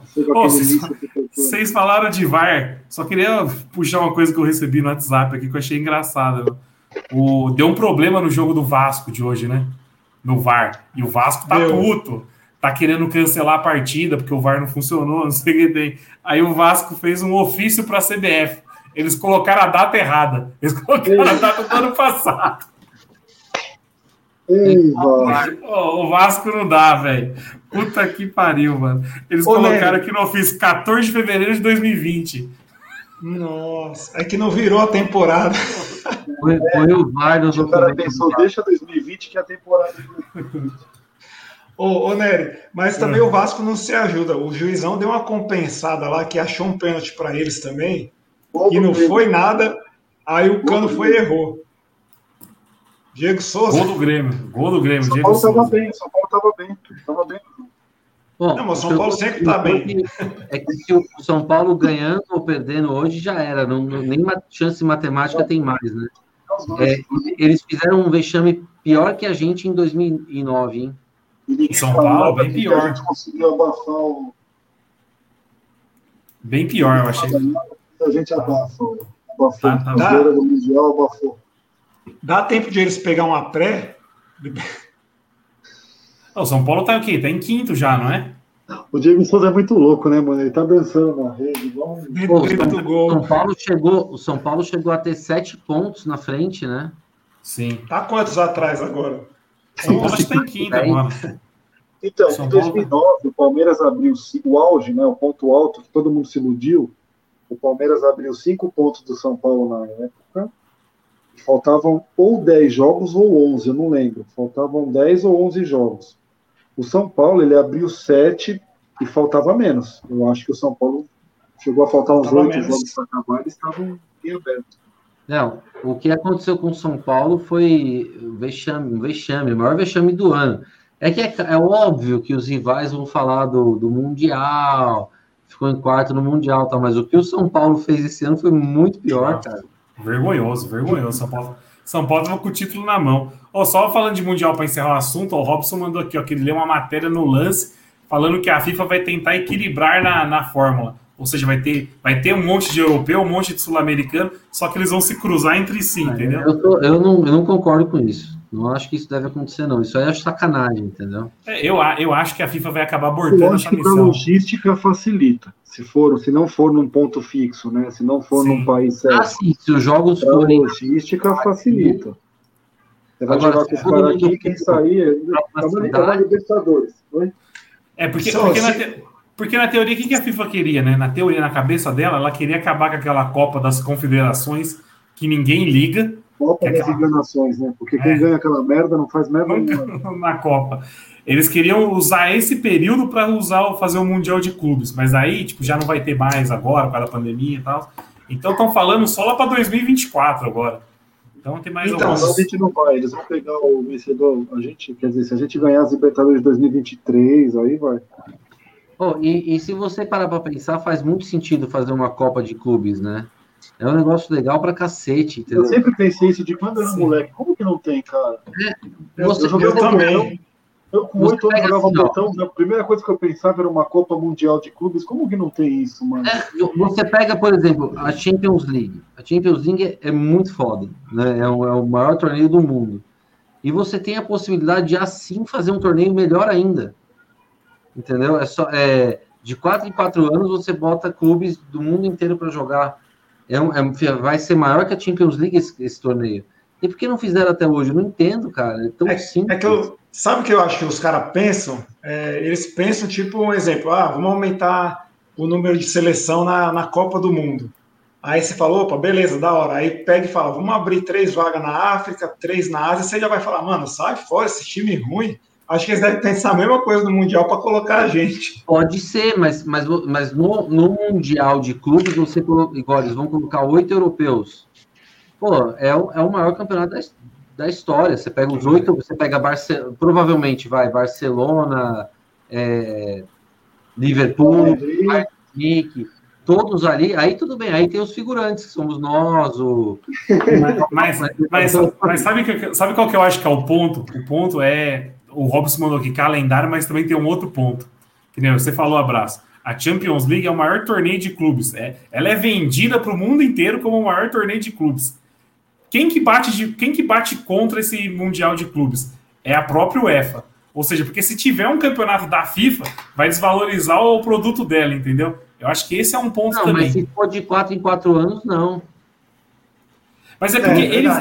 vocês falaram de VAR. Só queria puxar uma coisa que eu recebi no WhatsApp aqui que eu achei engraçada. O, deu um problema no jogo do Vasco de hoje, né? No VAR. E o Vasco tá Meu. puto tá querendo cancelar a partida porque o VAR não funcionou, (laughs) não sei o que tem. Aí o Vasco fez um ofício para a CBF. Eles colocaram a data errada. Eles (laughs) colocaram Ei. a data do ano passado. Ei, oh, o Vasco não dá, velho. Puta que pariu, mano. Eles Ô, colocaram aqui no ofício 14 de fevereiro de 2020. Nossa, é que não virou a temporada. Foi, foi o VAR dos O cara pensou, deixa 2020 que é a temporada de 2020. Ô, ô Nery, mas também é. o Vasco não se ajuda. O juizão deu uma compensada lá, que achou um pênalti para eles também, e não foi nada. Aí o Cano foi e errou. Diego Souza. Gol do Grêmio. Gol do Grêmio. São Diego Paulo estava bem, São Paulo estava bem. Tava bem. Bom, não, mas São Paulo sempre está bem. É que se o São Paulo ganhando ou perdendo hoje já era. Não, nenhuma chance matemática tem mais, né? É, eles fizeram um vexame pior que a gente em 2009, hein? Em São Paulo, bem pior. A gente conseguiu abafar o. Bem pior, eu achei. A gente abafa. Abafou. Tá, tá. Dá, do Mundial, abafou. Dá tempo de eles pegar uma pré? O São Paulo tá o quê? Tá em quinto já, não é? O Diego Souza é muito louco, né, mano? Ele tá dançando na rede, igual. Pô, São, gol. São Paulo chegou, o São Paulo chegou a ter sete pontos na frente, né? Sim. Tá quantos atrás agora? São Paulo está em quinta agora. Então, São em 2009, Paulo... o Palmeiras abriu o auge, né, o ponto alto, que todo mundo se iludiu. O Palmeiras abriu cinco pontos do São Paulo na época. Faltavam ou 10 jogos ou 11, eu não lembro. Faltavam 10 ou 11 jogos. O São Paulo, ele abriu 7 e faltava menos. Eu acho que o São Paulo chegou a faltar uns 8 jogos para acabar, eles estavam bem abertos. Não, o que aconteceu com o São Paulo foi vexame, um vexame, o maior vexame do ano. É que é, é, óbvio que os rivais vão falar do, do Mundial, ficou em quarto no Mundial, tá? mas o que o São Paulo fez esse ano foi muito pior, cara. Vergonhoso, vergonhoso. São Paulo, São Paulo tava com o título na mão. Oh, só falando de Mundial para encerrar o assunto, o Robson mandou aqui ó, que ele leu uma matéria no lance falando que a FIFA vai tentar equilibrar na, na fórmula. Ou seja, vai ter, vai ter um monte de europeu, um monte de sul-americano, só que eles vão se cruzar entre si, é, entendeu? Eu, tô, eu, não, eu não concordo com isso. Não acho que isso deve acontecer, não. Isso aí é sacanagem, entendeu? É, eu, eu acho que a FIFA vai acabar abordando eu acho essa missão. Que a logística facilita. Se for, se não for num ponto fixo, né? Se não for sim. num país certo. Ah, sim, se os jogos forem. A logística facilita. Você vai Agora, jogar com os caras aqui, quem sair. É Libertadores. É, porque, porque, na te, porque na teoria, o que, que a FIFA queria, né? Na teoria, na cabeça dela, ela queria acabar com aquela Copa das Confederações que ninguém liga. Copa das aquela... enganações, né? Porque quem é. ganha aquela merda não faz merda nenhuma. na Copa. Eles queriam usar esse período para usar fazer o Mundial de Clubes, mas aí, tipo, já não vai ter mais agora, para a pandemia e tal. Então estão falando só lá para 2024 agora. Então tem mais Então, alguns... a gente não vai, eles vão pegar o vencedor, a gente, quer dizer, se a gente ganhar as Libertadores de 2023, aí vai. Oh, e, e se você parar para pensar, faz muito sentido fazer uma Copa de Clubes, né? É um negócio legal pra cacete, entendeu? Eu sempre pensei isso de quando eu era Sim. moleque. Como que não tem, cara? É, você, eu, eu também. Eu, com oito anos, jogava assim, botão. A primeira coisa que eu pensava era uma Copa Mundial de Clubes. Como que não tem isso, mano? É, você pega, por exemplo, a Champions League. A Champions League é muito foda. Né? É, o, é o maior torneio do mundo. E você tem a possibilidade de, assim, fazer um torneio melhor ainda. Entendeu? É só, é, de quatro em quatro anos, você bota clubes do mundo inteiro para jogar. É, um, é, vai ser maior que a Champions League esse, esse, torneio. E por que não fizeram até hoje? Eu não entendo, cara. É tão é, simples. É que eu, sabe o que eu acho que os caras pensam? É, eles pensam, tipo, um exemplo, ah, vamos aumentar o número de seleção na, na Copa do Mundo. Aí você falou, opa, beleza, da hora. Aí pega e fala, vamos abrir três vagas na África, três na Ásia. Você já vai falar, mano, sai fora, esse time ruim. Acho que eles devem pensar a mesma coisa no Mundial para colocar a gente. Pode ser, mas, mas, mas no, no Mundial de clubes, você igual eles vão colocar oito europeus. Pô, é, o, é o maior campeonato da, da história. Você pega os oito, você pega Barcelona, provavelmente vai Barcelona, é, Liverpool, Nick, todos ali, aí tudo bem, aí tem os figurantes, que somos nós, o. Mas, (laughs) mas, mas, mas sabe, que, sabe qual que eu acho que é o ponto? O ponto é. O Robson mandou aqui calendário, mas também tem um outro ponto. Que nem você falou, abraço. A Champions League é o maior torneio de clubes. É, ela é vendida para o mundo inteiro como o maior torneio de clubes. Quem que bate de, quem que bate contra esse mundial de clubes? É a própria UEFA. Ou seja, porque se tiver um campeonato da FIFA, vai desvalorizar o produto dela, entendeu? Eu acho que esse é um ponto não, também. Mas se for de 4 em 4 anos, não. Mas é porque é, eles.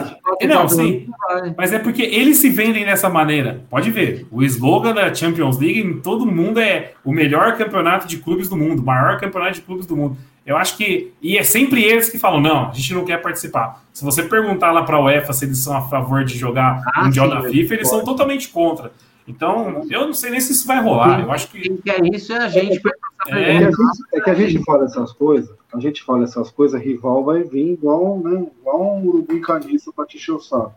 É, não, sim. Mas é porque eles se vendem dessa maneira. Pode ver. O slogan da Champions League em todo mundo é o melhor campeonato de clubes do mundo, o maior campeonato de clubes do mundo. Eu acho que. E é sempre eles que falam: não, a gente não quer participar. Se você perguntar lá para a UEFA se eles são a favor de jogar ah, Mundial sim, da FIFA, eles pode. são totalmente contra. Então, eu não sei nem se isso vai rolar. Eu acho que. Quem quer isso é a gente. É, é, é, é que a gente fala essas coisas, a gente fala essas coisas, rival vai vir igual, né, igual um urubu caniça pra te encher o saco.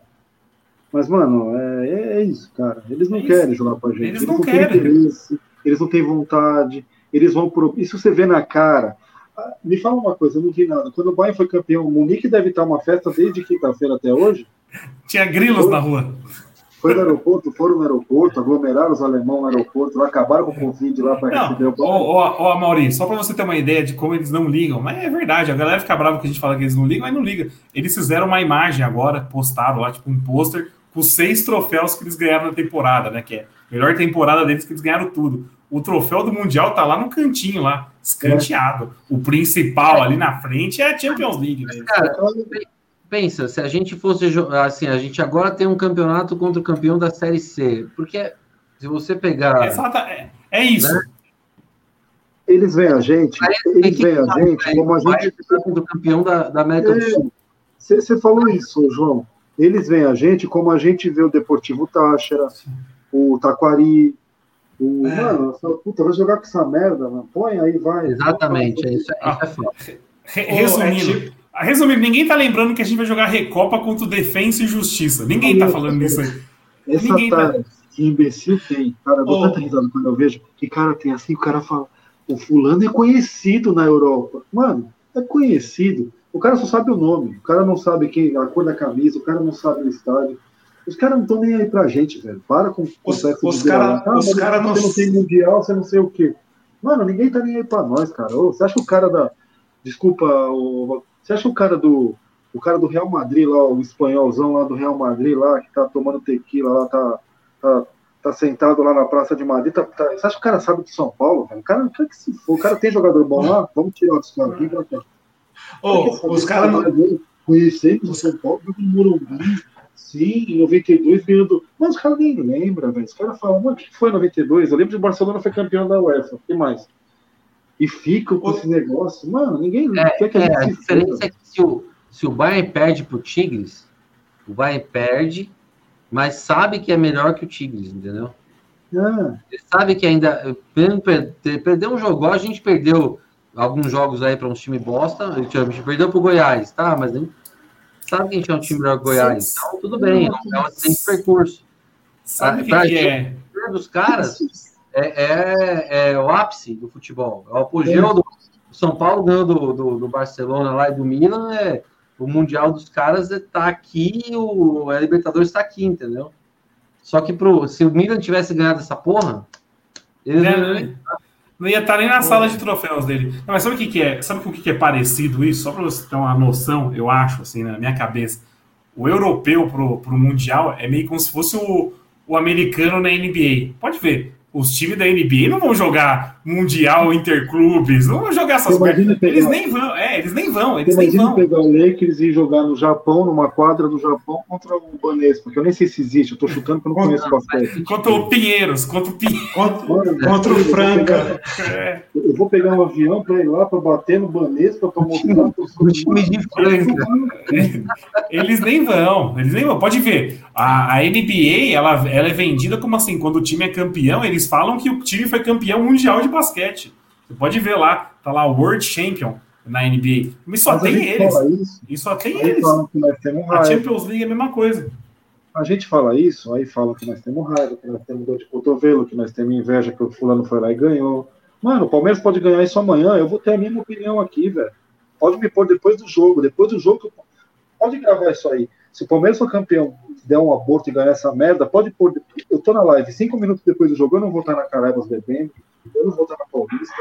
Mas, mano, é, é isso, cara. Eles não é querem jogar com a gente. Eles, eles não, não querem. Interesse, eles não têm vontade. Eles vão por. Isso você vê na cara. Ah, me fala uma coisa, eu não vi nada. Quando o Bayern foi campeão, o Munique deve estar uma festa desde quinta-feira até hoje. Tinha grilos na rua. Foi no aeroporto, foram no aeroporto, aglomeraram os alemães no aeroporto, acabaram com o Covid lá para receber o. Ô, ô, ô, Mauri, só para você ter uma ideia de como eles não ligam, mas é verdade, a galera fica brava que a gente fala que eles não ligam, mas não liga. Eles fizeram uma imagem agora, postaram lá, tipo um pôster, com seis troféus que eles ganharam na temporada, né? Que é Melhor temporada deles que eles ganharam tudo. O troféu do Mundial tá lá no cantinho, lá, escanteado. O principal ali na frente é a Champions League. Né? Cara, pensa, se a gente fosse assim, a gente agora tem um campeonato contra o campeão da Série C. Porque se você pegar. Exato, é, é isso. Né? Eles veem a gente, eles veem a gente como a gente. Do campeão da, da América é, do Sul. Você falou isso, João. Eles veem a gente como a gente vê o Deportivo Táchira, o Taquari. O, é. Mano, falo, puta, vai jogar com essa merda, mano. Põe aí, vai. Exatamente, é isso, é, ah, isso é Resumindo, resumindo, ninguém tá lembrando que a gente vai jogar Recopa contra o Defensa e Justiça. Ninguém tá falando nisso aí. Essa ninguém tá... que imbecil tem. Cara, eu dou oh. tanta risada quando eu vejo que cara tem assim, o cara fala, o fulano é conhecido na Europa. Mano, é conhecido. O cara só sabe o nome, o cara não sabe quem, a cor da camisa, o cara não sabe o estádio. Os caras não estão nem aí pra gente, velho. Para com o sexo os cara, ah, os cara você não... não tem mundial, você não sei o quê. Mano, ninguém tá nem aí pra nós, cara. Ô, você acha que o cara da. Desculpa, o... você acha que o cara do. O cara do Real Madrid lá, o espanholzão lá do Real Madrid lá, que tá tomando tequila lá, tá, tá, tá sentado lá na Praça de Madrid. Tá, tá... Você acha que o cara sabe de São Paulo, velho? O cara, o cara que se for, o cara tem jogador bom lá, vamos tirar os caras aqui pra cá. Oh, os caras não. Conhecemos o São Paulo do Morumbi. Sim, em 92 ganhando. Mas os caras nem lembram, velho. Os caras falam, mano, o que foi em 92? Eu lembro de Barcelona foi campeão da UEFA. O que mais? E ficam com esse negócio. Mano, ninguém é, quer que a, é, a diferença é que se o, se o Bayern perde pro Tigres, o Bayern perde, mas sabe que é melhor que o Tigres, entendeu? É. Ele sabe que ainda. Perdeu um jogo, a gente perdeu alguns jogos aí para um time bosta. A gente perdeu para o Goiás, tá? Mas nem sabe que a gente é um time melhor que o Goiás. Então, tudo bem, é um acidente percurso. Sabe o que, que é? dos caras é, é, é, o ápice do futebol. É o apogeu do São Paulo ganhou do, do, do, Barcelona lá e do Milan. É, o Mundial dos caras está aqui o a Libertadores está aqui, entendeu? Só que pro, se o Milan tivesse ganhado essa porra, eles é, não, não ia estar nem na sala de troféus dele. Não, mas sabe o que, que é? Sabe com o que, que é parecido isso? Só para você ter uma noção, eu acho, assim, na minha cabeça. O europeu pro, pro Mundial é meio como se fosse o, o americano na NBA. Pode ver os times da NBA não vão jogar Mundial Interclubes, não vão jogar essas coisas. Eles nem vão, é, eles nem vão, eles nem vão. pegar o Lakers e jogar no Japão, numa quadra do Japão contra o Banes, porque eu nem sei se existe, eu tô chutando porque eu não conheço basquete. Contra o Pinheiros, contra o Pinheiros. Contra, contra o Franca. É. Eu vou pegar um avião para ir lá para bater no Banespa para mostrar o time de Franca. Eles nem vão, eles nem vão. Pode ver, a, a NBA ela, ela é vendida como assim, quando o time é campeão, eles falam que o time foi campeão mundial de basquete. Você pode ver lá, tá lá o World Champion na NBA. Mas só Mas tem eles. Isso, e só tem eles. a Champions League é a mesma coisa. A gente fala isso, aí fala que nós temos raiva, que nós temos dor de cotovelo, que nós temos inveja que o fulano foi lá e ganhou. Mano, o Palmeiras pode ganhar isso amanhã, eu vou ter a mesma opinião aqui, velho. Pode me pôr depois do jogo, depois do jogo, pode gravar isso aí. Se o Palmeiras for campeão, der um aborto e ganhar essa merda, pode pôr. Eu tô na live, cinco minutos depois do jogo, eu não vou estar na Caraibas bebendo, eu não vou estar na Paulista,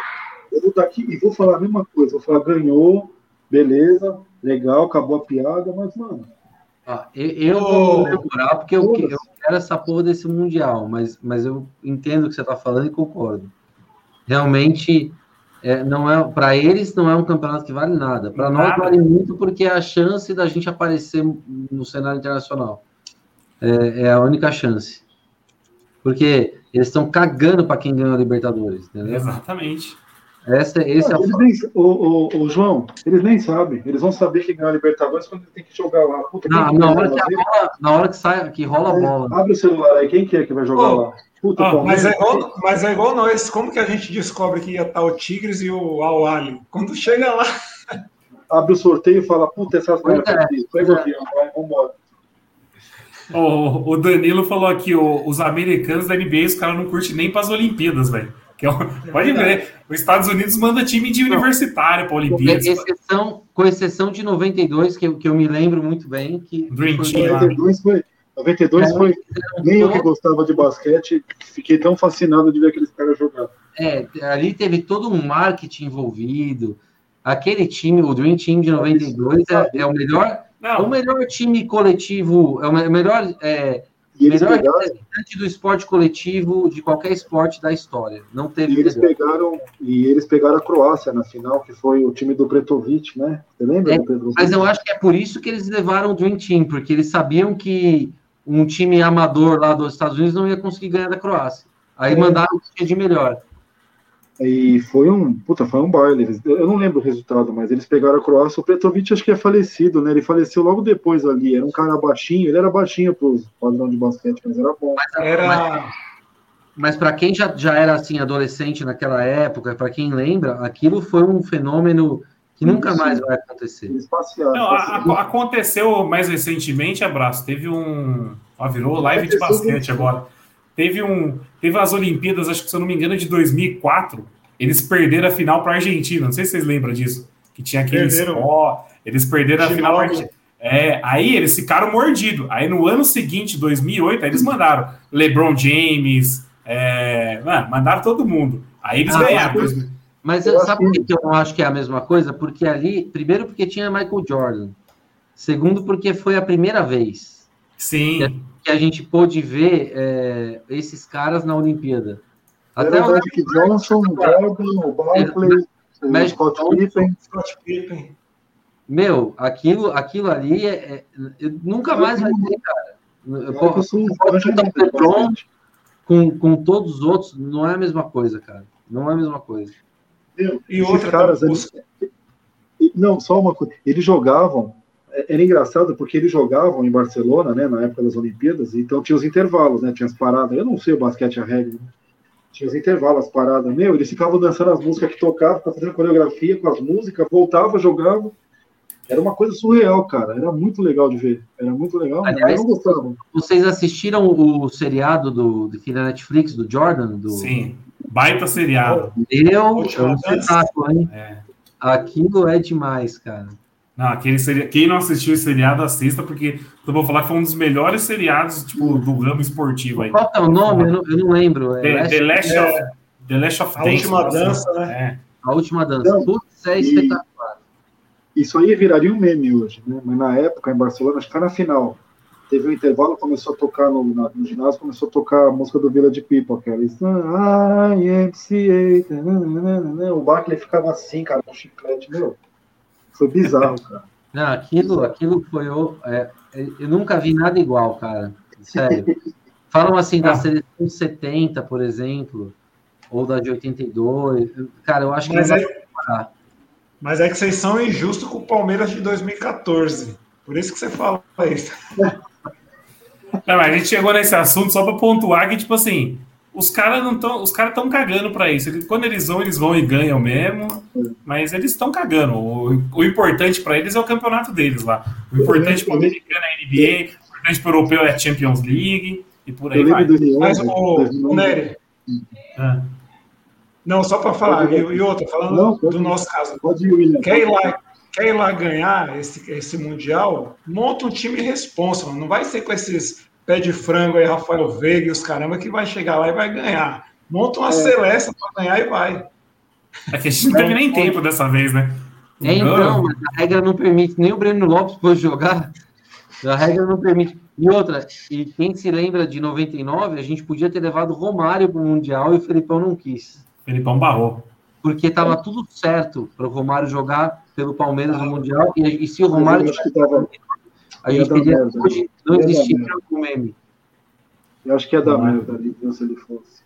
eu vou estar aqui e vou falar a mesma coisa. Vou falar, ganhou, beleza, legal, acabou a piada, mas, mano. Ah, eu, eu vou demorar porque eu, eu, quero essa porra desse Mundial, mas, mas eu entendo o que você tá falando e concordo. Realmente é, não é para eles não é um campeonato que vale nada. Para nós vale muito porque é a chance da gente aparecer no cenário internacional. É, é a única chance. Porque eles estão cagando para quem ganhou a Libertadores, entendeu? Exatamente. Essa, esse não, é o... Nem, o, o, o, João, eles nem sabem. Eles vão saber que ganhou a Libertadores quando tem que jogar lá. Puta, não, na, hora que bola, na hora que sai, que rola a é, bola. Abre o celular aí, quem que é que vai jogar lá? Puta, oh, mas, é igual, mas é igual nós. Como que a gente descobre que ia estar o Tigres e o Al Ali? Quando chega lá. Abre o sorteio e fala, puta, essas coisas é, o avião, vai, vambora. O, o Danilo falou aqui, o, os americanos da NBA, os caras não curtem nem para as Olimpíadas, velho. É pode ver, os Estados Unidos manda time de universitário para Olimpíadas. Exceção, com exceção de 92, que, eu, que eu me lembro muito bem. Que Dream Team. 92 foi, 92 é, foi. Nem eu que gostava de basquete, fiquei tão fascinado de ver aqueles caras jogar. É, ali teve todo um marketing envolvido. Aquele time, o Dream Team de 92, é, é o melhor. Não. É o melhor time coletivo, é o melhor é, Melhor pegaram... representante do esporte coletivo de qualquer esporte da história. Não teve. E eles pegaram e eles pegaram a Croácia na final, que foi o time do Pretovic, né? Você lembra é, do Pretovic? Mas eu acho que é por isso que eles levaram o Dream Team, porque eles sabiam que um time amador lá dos Estados Unidos não ia conseguir ganhar da Croácia. Aí é. mandaram o que tinha de melhor. E foi um, puta, foi um baile. Eu não lembro o resultado, mas eles pegaram a Croácia. O Petrovic acho que é falecido, né? Ele faleceu logo depois ali. Era um cara baixinho, ele era baixinho pro padrão de basquete, mas era bom. Mas, era... mas, mas para quem já, já era assim adolescente naquela época, para quem lembra, aquilo foi um fenômeno que nunca mais vai acontecer. Não, a, aconteceu mais recentemente, abraço. Teve um. Ó, virou live de basquete agora. Teve um, teve as Olimpíadas, acho que se eu não me engano, de 2004. Eles perderam a final para a Argentina. Não sei se vocês lembram disso. Que tinha aqueles ó, eles perderam a final para é, aí eles ficaram mordidos. Aí no ano seguinte, 2008, aí eles mandaram LeBron James, é, mano, mandaram todo mundo. Aí eles ah, ganharam. Mas, mas sabe por que eu não acho que é a mesma coisa? Porque ali, primeiro, porque tinha Michael Jordan. Segundo, porque foi a primeira vez. Sim que a gente pôde ver é, esses caras na Olimpíada. Até o Magic Johnson, o Gordon, o Barkley, o Scott Pippen. Scott Pippen. Meu, aquilo, aquilo ali é, é nunca mais vai ter, cara. Pode chutar o LeBron com, com todos os outros, não é a mesma coisa, cara. Não é a mesma coisa. Meu, e outra caras, eles, não, só uma coisa. Eles jogavam era engraçado porque eles jogavam em Barcelona, né, na época das Olimpíadas, então tinha os intervalos, né, tinha as paradas. Eu não sei o basquete a regra, né? tinha os intervalos, as paradas. Meu, eles ficavam dançando as músicas que tocavam, fazendo coreografia com as músicas, voltava, jogava. Era uma coisa surreal, cara. Era muito legal de ver. Era muito legal. Aliás, eu gostava. Vocês assistiram o seriado do, do na Netflix, do Jordan? Do... Sim. Baita seriado. Eu, é um espetáculo, hein? É. Aquilo é demais, cara. Não, aquele seria... Quem não assistiu esse seriado, assista, porque eu vou falar que foi um dos melhores seriados tipo, do ramo esportivo aí. Qual é o nome? Eu não, eu não lembro. É The, The, Last é... of, The Last of A Dance, última dança, né? É. A última dança. Putz, é espetacular. Isso aí viraria um meme hoje, né? Mas na época, em Barcelona, acho que tá na final. Teve um intervalo, começou a tocar no, no ginásio, começou a tocar a música do Village People, aquela. IMCA. O Barkley ficava assim, cara, com chiclete, meu. Foi bizarro, cara. Não, aquilo, aquilo foi. É, eu nunca vi nada igual, cara. Sério. (laughs) Falam assim da ah. seleção de 70, por exemplo, ou da de 82. Cara, eu acho que. Mas, é, mas é que vocês são injustos com o Palmeiras de 2014. Por isso que você fala isso. (laughs) Não, a gente chegou nesse assunto só para pontuar que, tipo assim, os caras não estão. Os caras estão cagando para isso. Quando eles vão, eles vão e ganham mesmo. Mas eles estão cagando. O, o importante para eles é o campeonato deles lá. O importante para o americano é a NBA, o importante para o europeu é a Champions League e por aí vai. Mas o, o Nery. Ah. Não, só para falar, e, e outra, falando não, do nosso caso. Quer ir lá, quer ir lá ganhar esse, esse Mundial? Monta um time responsável. Não vai ser com esses pé de frango aí, Rafael Veiga e os caramba, que vai chegar lá e vai ganhar. Monta uma é. para ganhar e vai. É que a gente não teve nem tempo dessa vez, né? É, então, a regra não permite nem o Breno Lopes pode jogar. A regra não permite. E outra, e quem se lembra de 99, a gente podia ter levado o Romário para o Mundial e o Felipão não quis. Felipão barrou. Porque estava tudo certo para o Romário jogar pelo Palmeiras no Mundial. E, e se o Romário. A gente teria hoje não existiria o meme. Eu acho que é da merda ali, se ele fosse.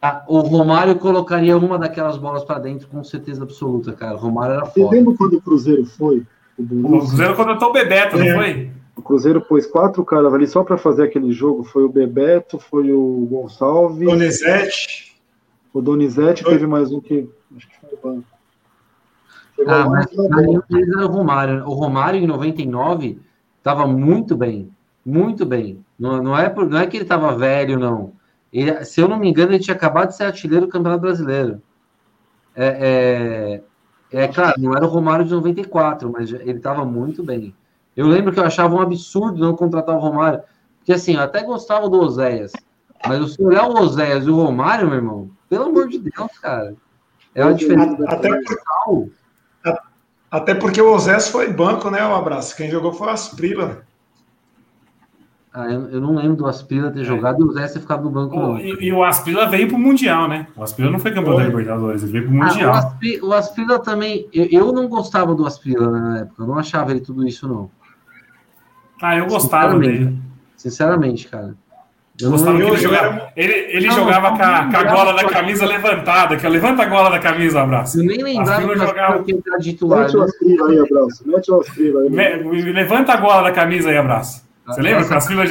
Ah, o Romário colocaria uma daquelas bolas para dentro com certeza absoluta, cara. O Romário era foda. Você lembra quando o Cruzeiro foi? O, o Cruzeiro contratou o Bebeto, é. não foi? O Cruzeiro pôs quatro caras ali só para fazer aquele jogo. Foi o Bebeto, foi o Gonçalves. Donizete. O Donizete teve mais um que. Acho que foi o banco. Ah, mas era o Romário. O Romário, em 99, estava muito bem. Muito bem. Não, não, é, por, não é que ele estava velho, não. Ele, se eu não me engano, ele tinha acabado de ser artilheiro do Campeonato Brasileiro. É, é, é claro, não era o Romário de 94, mas ele estava muito bem. Eu lembro que eu achava um absurdo não contratar o Romário, porque assim, eu até gostava do Oséias, mas se olhar o Oséias e o Romário, meu irmão, pelo amor de Deus, cara, é uma diferença. Até, por, até porque o Oséias foi banco, né? O abraço. Quem jogou foi o Asprila. Ah, eu, eu, não lembro do Asprila ter é. jogado e o Zé ter ficado no banco. Oh, e, e, o Asprila veio pro Mundial, né? O Asprila não foi campeão da Libertadores, ele veio pro Mundial. Ah, o, Asprila, também. Eu, eu, não gostava do Asprila na época, eu não achava ele tudo isso, não. Ah, eu gostava dele. Sinceramente, cara. Eu gostava que ele jogava, ele, ele não, jogava não, com, a, com a gola da camisa levantada, que levanta a gola da camisa, abraço. Eu nem lembrava que jogava... que ele titular. Mete o Asprila aí, abraço. Mete aí. levanta a gola da camisa aí, abraço. Você lembra que as filas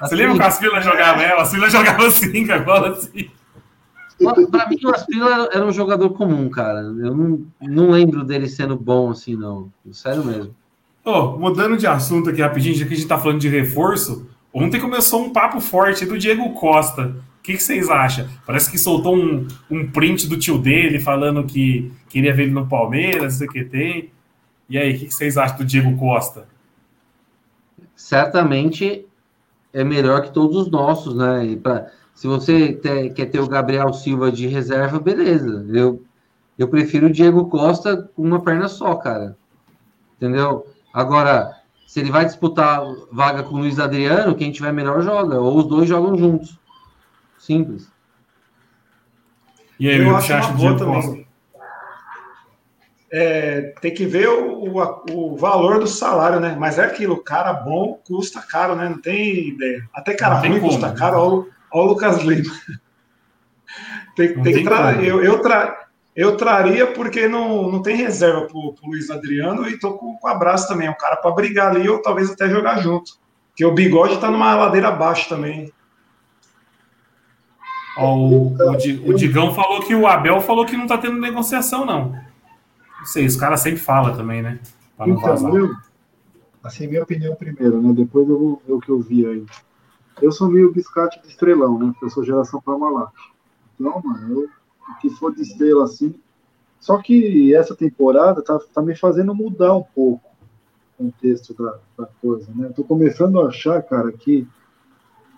Você lembra que as filas jogavam ela? As filas jogavam (laughs) assim, com a bola assim. Pra mim, o Aspila era um jogador comum, cara. Eu não, não lembro dele sendo bom assim, não. Sério mesmo. Oh, mudando de assunto aqui rapidinho, já que a gente tá falando de reforço, ontem começou um papo forte do Diego Costa. O que, que vocês acham? Parece que soltou um, um print do tio dele falando que queria ver ele no Palmeiras, não sei o que tem. E aí, o que, que vocês acham do Diego Costa? certamente é melhor que todos os nossos, né? E pra, se você quer ter o Gabriel Silva de reserva, beleza. Eu, eu prefiro o Diego Costa com uma perna só, cara. Entendeu? Agora, se ele vai disputar vaga com o Luiz Adriano, quem tiver melhor joga. Ou os dois jogam juntos. Simples. E aí, eu acho uma boa também. Costa? é, tem que ver o, o, o, valor do salário, né? Mas é aquilo, cara bom custa caro, né? Não tem ideia. Até cara ruim como, custa né? caro. Olha, olha o Lucas Lima. (laughs) tem, tem, tem que tra... eu, eu, tra... eu traria porque não, não tem reserva pro, pro Luiz Adriano e tô com, com abraço também. É um cara para brigar ali ou talvez até jogar junto. Porque o bigode tá numa ladeira abaixo também. o, o, o Digão falou que o Abel falou que não tá tendo negociação, não. Não sei, os caras sempre falam também, né? Pra não então, vazar. Eu, assim, minha opinião primeiro, né? Depois eu vou ver o que eu vi aí. Eu sou meio biscate de estrelão, né? Eu sou geração Parmalat. Então, mano, eu, o que for de estrela assim. Só que essa temporada tá, tá me fazendo mudar um pouco o contexto da, da coisa, né? Eu tô começando a achar, cara, que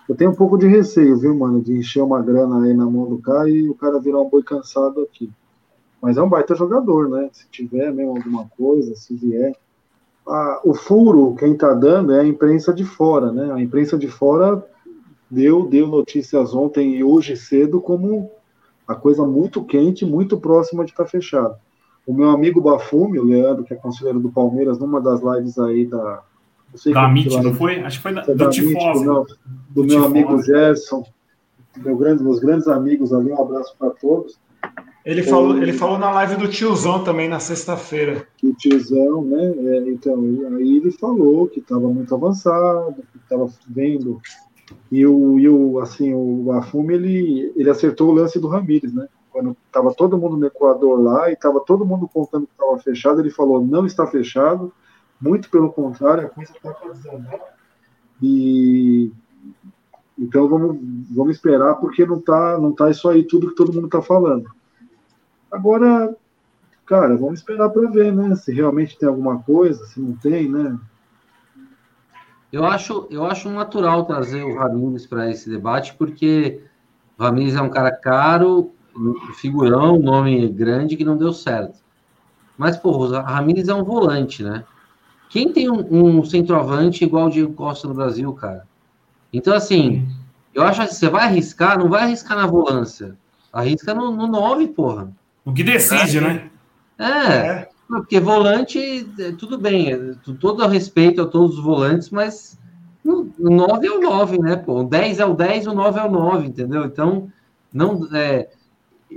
eu tenho um pouco de receio, viu, mano, de encher uma grana aí na mão do cara e o cara virar um boi cansado aqui. Mas é um baita jogador, né? Se tiver mesmo alguma coisa, se vier. Ah, o furo, quem está dando é a imprensa de fora, né? A imprensa de fora deu, deu notícias ontem e hoje cedo como a coisa muito quente, muito próxima de estar tá fechada. O meu amigo Bafume, o Leandro, que é conselheiro do Palmeiras, numa das lives aí da. Não sei da MIT, não foi? Acho que foi da, é do Tifose. Do, do, meu amigo Gerson, meu grande, meus grandes amigos ali, um abraço para todos. Ele falou, ele falou na live do tiozão também na sexta-feira. O tiozão, né? É, então, aí ele falou que estava muito avançado, que estava vendo. E o, e o assim, o Afume, ele, ele acertou o lance do Ramires, né? Quando estava todo mundo no Equador lá e estava todo mundo contando que estava fechado, ele falou: não está fechado, muito pelo contrário, a coisa está fazendo. E então vamos, vamos esperar, porque não está não tá isso aí tudo que todo mundo está falando. Agora, cara, vamos esperar para ver, né? Se realmente tem alguma coisa, se não tem, né? Eu acho, eu acho natural trazer o Ramires para esse debate, porque o Ramires é um cara caro, figurão, nome grande que não deu certo. Mas, pô, o Ramires é um volante, né? Quem tem um, um centroavante igual o Diego Costa no Brasil, cara? Então, assim, eu acho que você vai arriscar, não vai arriscar na volância. Arrisca no, no 9, porra. O que decide, é, né? É, é, porque volante, é, tudo bem, é, todo respeito a todos os volantes, mas o 9 é o 9, né? Pô, o 10 é o 10, o 9 é o 9, entendeu? Então, não, é,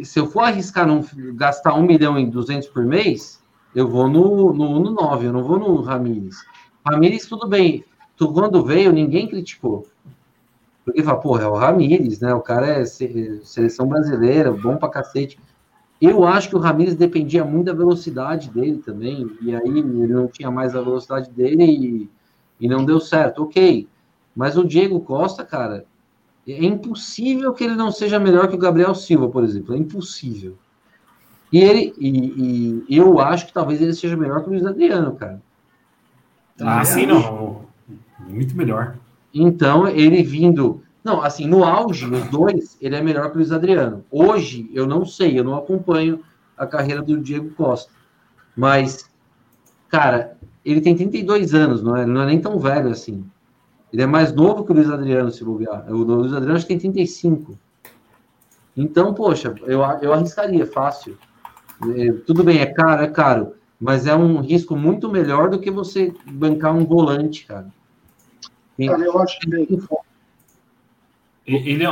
se eu for arriscar não gastar 1 milhão e 200 por mês, eu vou no, no, no 9, eu não vou no Ramires. Ramires, tudo bem. Tu, quando veio, ninguém criticou. Porque fala, porra, é o Ramires, né? O cara é seleção brasileira, bom pra cacete. Eu acho que o Ramires dependia muito da velocidade dele também, e aí ele não tinha mais a velocidade dele e, e não deu certo. Ok, mas o Diego Costa, cara, é impossível que ele não seja melhor que o Gabriel Silva, por exemplo. É impossível. E ele, e, e eu acho que talvez ele seja melhor que o Luiz Adriano, cara. Ah, sim, não. Muito melhor. Então, ele vindo não, assim, no auge, os dois, ele é melhor que o Luiz Adriano. Hoje, eu não sei, eu não acompanho a carreira do Diego Costa. Mas, cara, ele tem 32 anos, não é? Ele não é nem tão velho assim. Ele é mais novo que o Luiz Adriano, se bobear. O Luiz Adriano acho que tem 35. Então, poxa, eu, eu arriscaria fácil. É, tudo bem, é caro, é caro. Mas é um risco muito melhor do que você bancar um volante, cara. Cara, eu acho que ele é,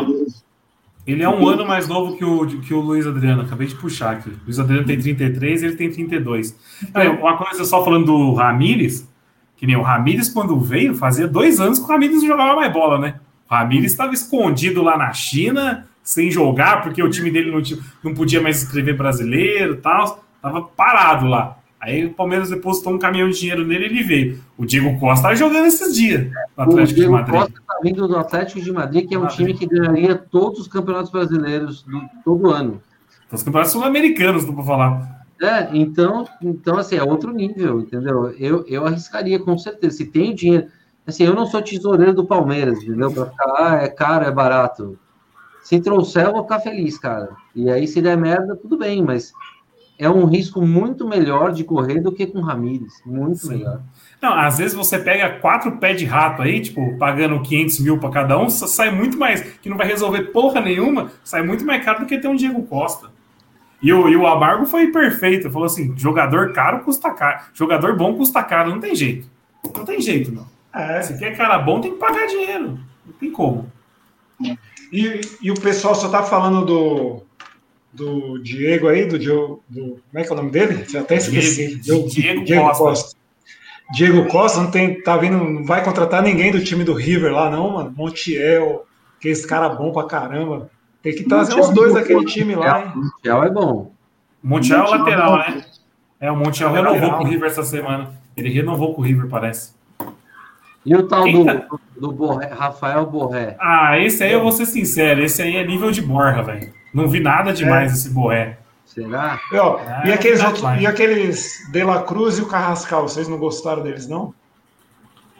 ele é um ano mais novo que o, que o Luiz Adriano. Acabei de puxar aqui. O Luiz Adriano tem 33, ele tem 32. Então, uma coisa só falando do Ramires, que nem o Ramires, quando veio, fazia dois anos que o Ramires não jogava mais bola, né? O Ramires estava escondido lá na China, sem jogar, porque o time dele não, tinha, não podia mais escrever brasileiro e tal. Tava parado lá. Aí o Palmeiras depositou um caminhão de dinheiro nele e ele veio. O Diego Costa tá jogando esses dias no Atlético de Madrid. Costa vindo do Atlético de Madrid, que é um time que ganharia todos os campeonatos brasileiros do, todo ano. Os campeonatos sul-americanos, não vou falar. É, então, então, assim, é outro nível, entendeu? Eu, eu arriscaria com certeza. Se tem dinheiro. Assim, eu não sou tesoureiro do Palmeiras, entendeu? Pra ficar, ah, é caro, é barato. Se trouxer, eu vou ficar feliz, cara. E aí, se der merda, tudo bem, mas é um risco muito melhor de correr do que com o Ramires. Muito Sim. melhor. Não, às vezes você pega quatro pés de rato aí, tipo, pagando 500 mil para cada um, sai muito mais, que não vai resolver porra nenhuma, sai muito mais caro do que ter um Diego Costa. E o, e o Amargo foi perfeito, falou assim: jogador caro custa caro, jogador bom custa caro, não tem jeito. Não tem jeito, não. É. Se quer cara bom, tem que pagar dinheiro. Não tem como. E, e o pessoal só tá falando do, do Diego aí, do, do, do, Como é que é o nome dele? Eu até esqueci. Diego, Diego, Diego Costa. Costa. Diego Costa não tem. Tá vindo. Não vai contratar ninguém do time do River lá, não, mano. Montiel, que esse cara bom pra caramba. Tem que trazer Montiel, os dois daquele time lá, hein? Montiel é bom. Montiel é lateral, né? É, o Montiel é renovou lateral. com o River essa semana. Ele renovou com o River, parece. E o tal do, tá... do Borré, Rafael Borré? Ah, esse aí eu vou ser sincero, esse aí é nível de borra, velho. Não vi nada demais é. esse Borré. Será? E, ó, é, e aqueles, outros, e aqueles De La Cruz e o Carrascal, vocês não gostaram deles, não?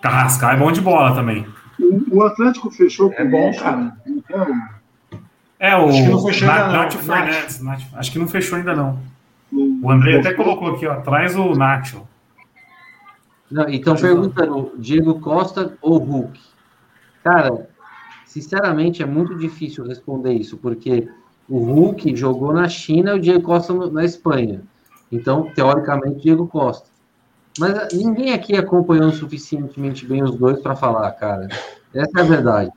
Carrascal é bom de bola também. O Atlético fechou É bom, cara. É, o acho que não fechou ainda Nath, não. Fernandes. Nath. Acho que não fechou ainda não. O André até colocou aqui, ó, traz o Nacho. Não, então perguntando, Diego Costa ou Hulk? Cara, sinceramente é muito difícil responder isso, porque o Hulk jogou na China e o Diego Costa na Espanha. Então, teoricamente, Diego Costa. Mas ah, ninguém aqui acompanhou suficientemente bem os dois para falar, cara. Essa é a verdade.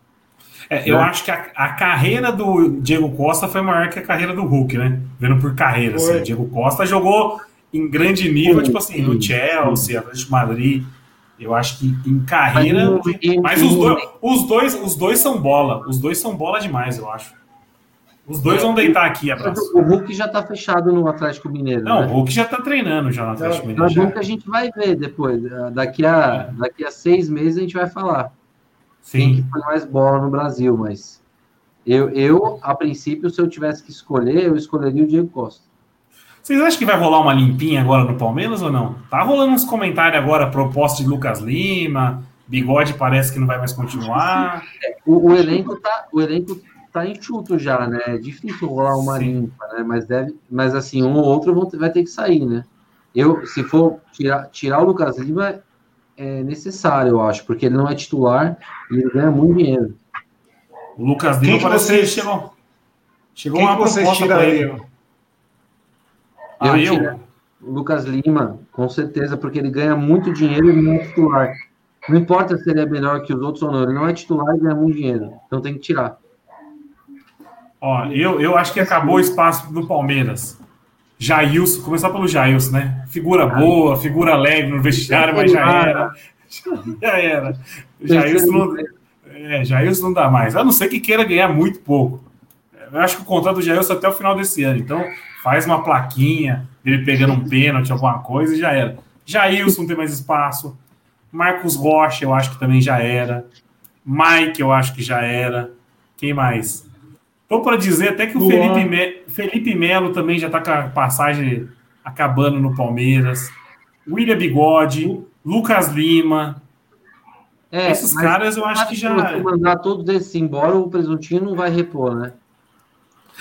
É, eu né? acho que a, a, carreira do Diego Costa foi maior que a carreira do Hulk, né? Vendo por carreira. Assim. Diego Costa jogou em grande nível, tipo assim, no Chelsea, Atlético Madrid. Eu acho que em carreira. Mas, mas os, dois, os, dois, os dois são bola. Os dois são bola demais, eu acho. Os dois vão deitar aqui, abraço. O Hulk já tá fechado no Atlético Mineiro. Não, né? o Hulk já tá treinando já no Atlético Mineiro. É bom que a gente vai ver depois. Daqui a, daqui a seis meses a gente vai falar. Sim. Quem que foi mais bola no Brasil, mas eu, eu, a princípio, se eu tivesse que escolher, eu escolheria o Diego Costa. Vocês acham que vai rolar uma limpinha agora no Palmeiras ou não? Tá rolando uns comentários agora, proposta de Lucas Lima, Bigode parece que não vai mais continuar. É, o, o, elenco tá, o elenco tá enxuto já, né? É difícil rolar uma Sim. limpa, né? Mas deve, mas assim, um ou outro vão, vai ter que sair, né? Eu, se for tirar, tirar o Lucas Lima, é necessário, eu acho, porque ele não é titular e ele ganha muito dinheiro. O Lucas Lima parece que chegou. Chegou Quem uma proposta para ele. Eu, ah, eu? O Lucas Lima, com certeza, porque ele ganha muito dinheiro e não é titular. Não importa se ele é melhor que os outros ou não, ele não é titular e ganha muito dinheiro. Então tem que tirar. Ó, eu, eu acho que acabou o espaço do Palmeiras. Jailson, começar pelo Jailson, né? Figura boa, figura leve no vestiário, mas já era. Já era. Jailson não, é, Jailson não dá mais. A não ser que queira ganhar muito pouco. Eu acho que o contrato do Jailson é até o final desse ano. Então, faz uma plaquinha, ele pegando um pênalti, alguma coisa, e já era. Jailson não tem mais espaço. Marcos Rocha, eu acho que também já era. Mike, eu acho que já era. Quem mais? Tô para dizer até que o Felipe, Me... Felipe Melo também já está com a passagem acabando no Palmeiras. William Bigode, Lucas Lima. É, Esses caras eu acho que já. Se mandar todos esses embora, o presuntinho não vai repor, né?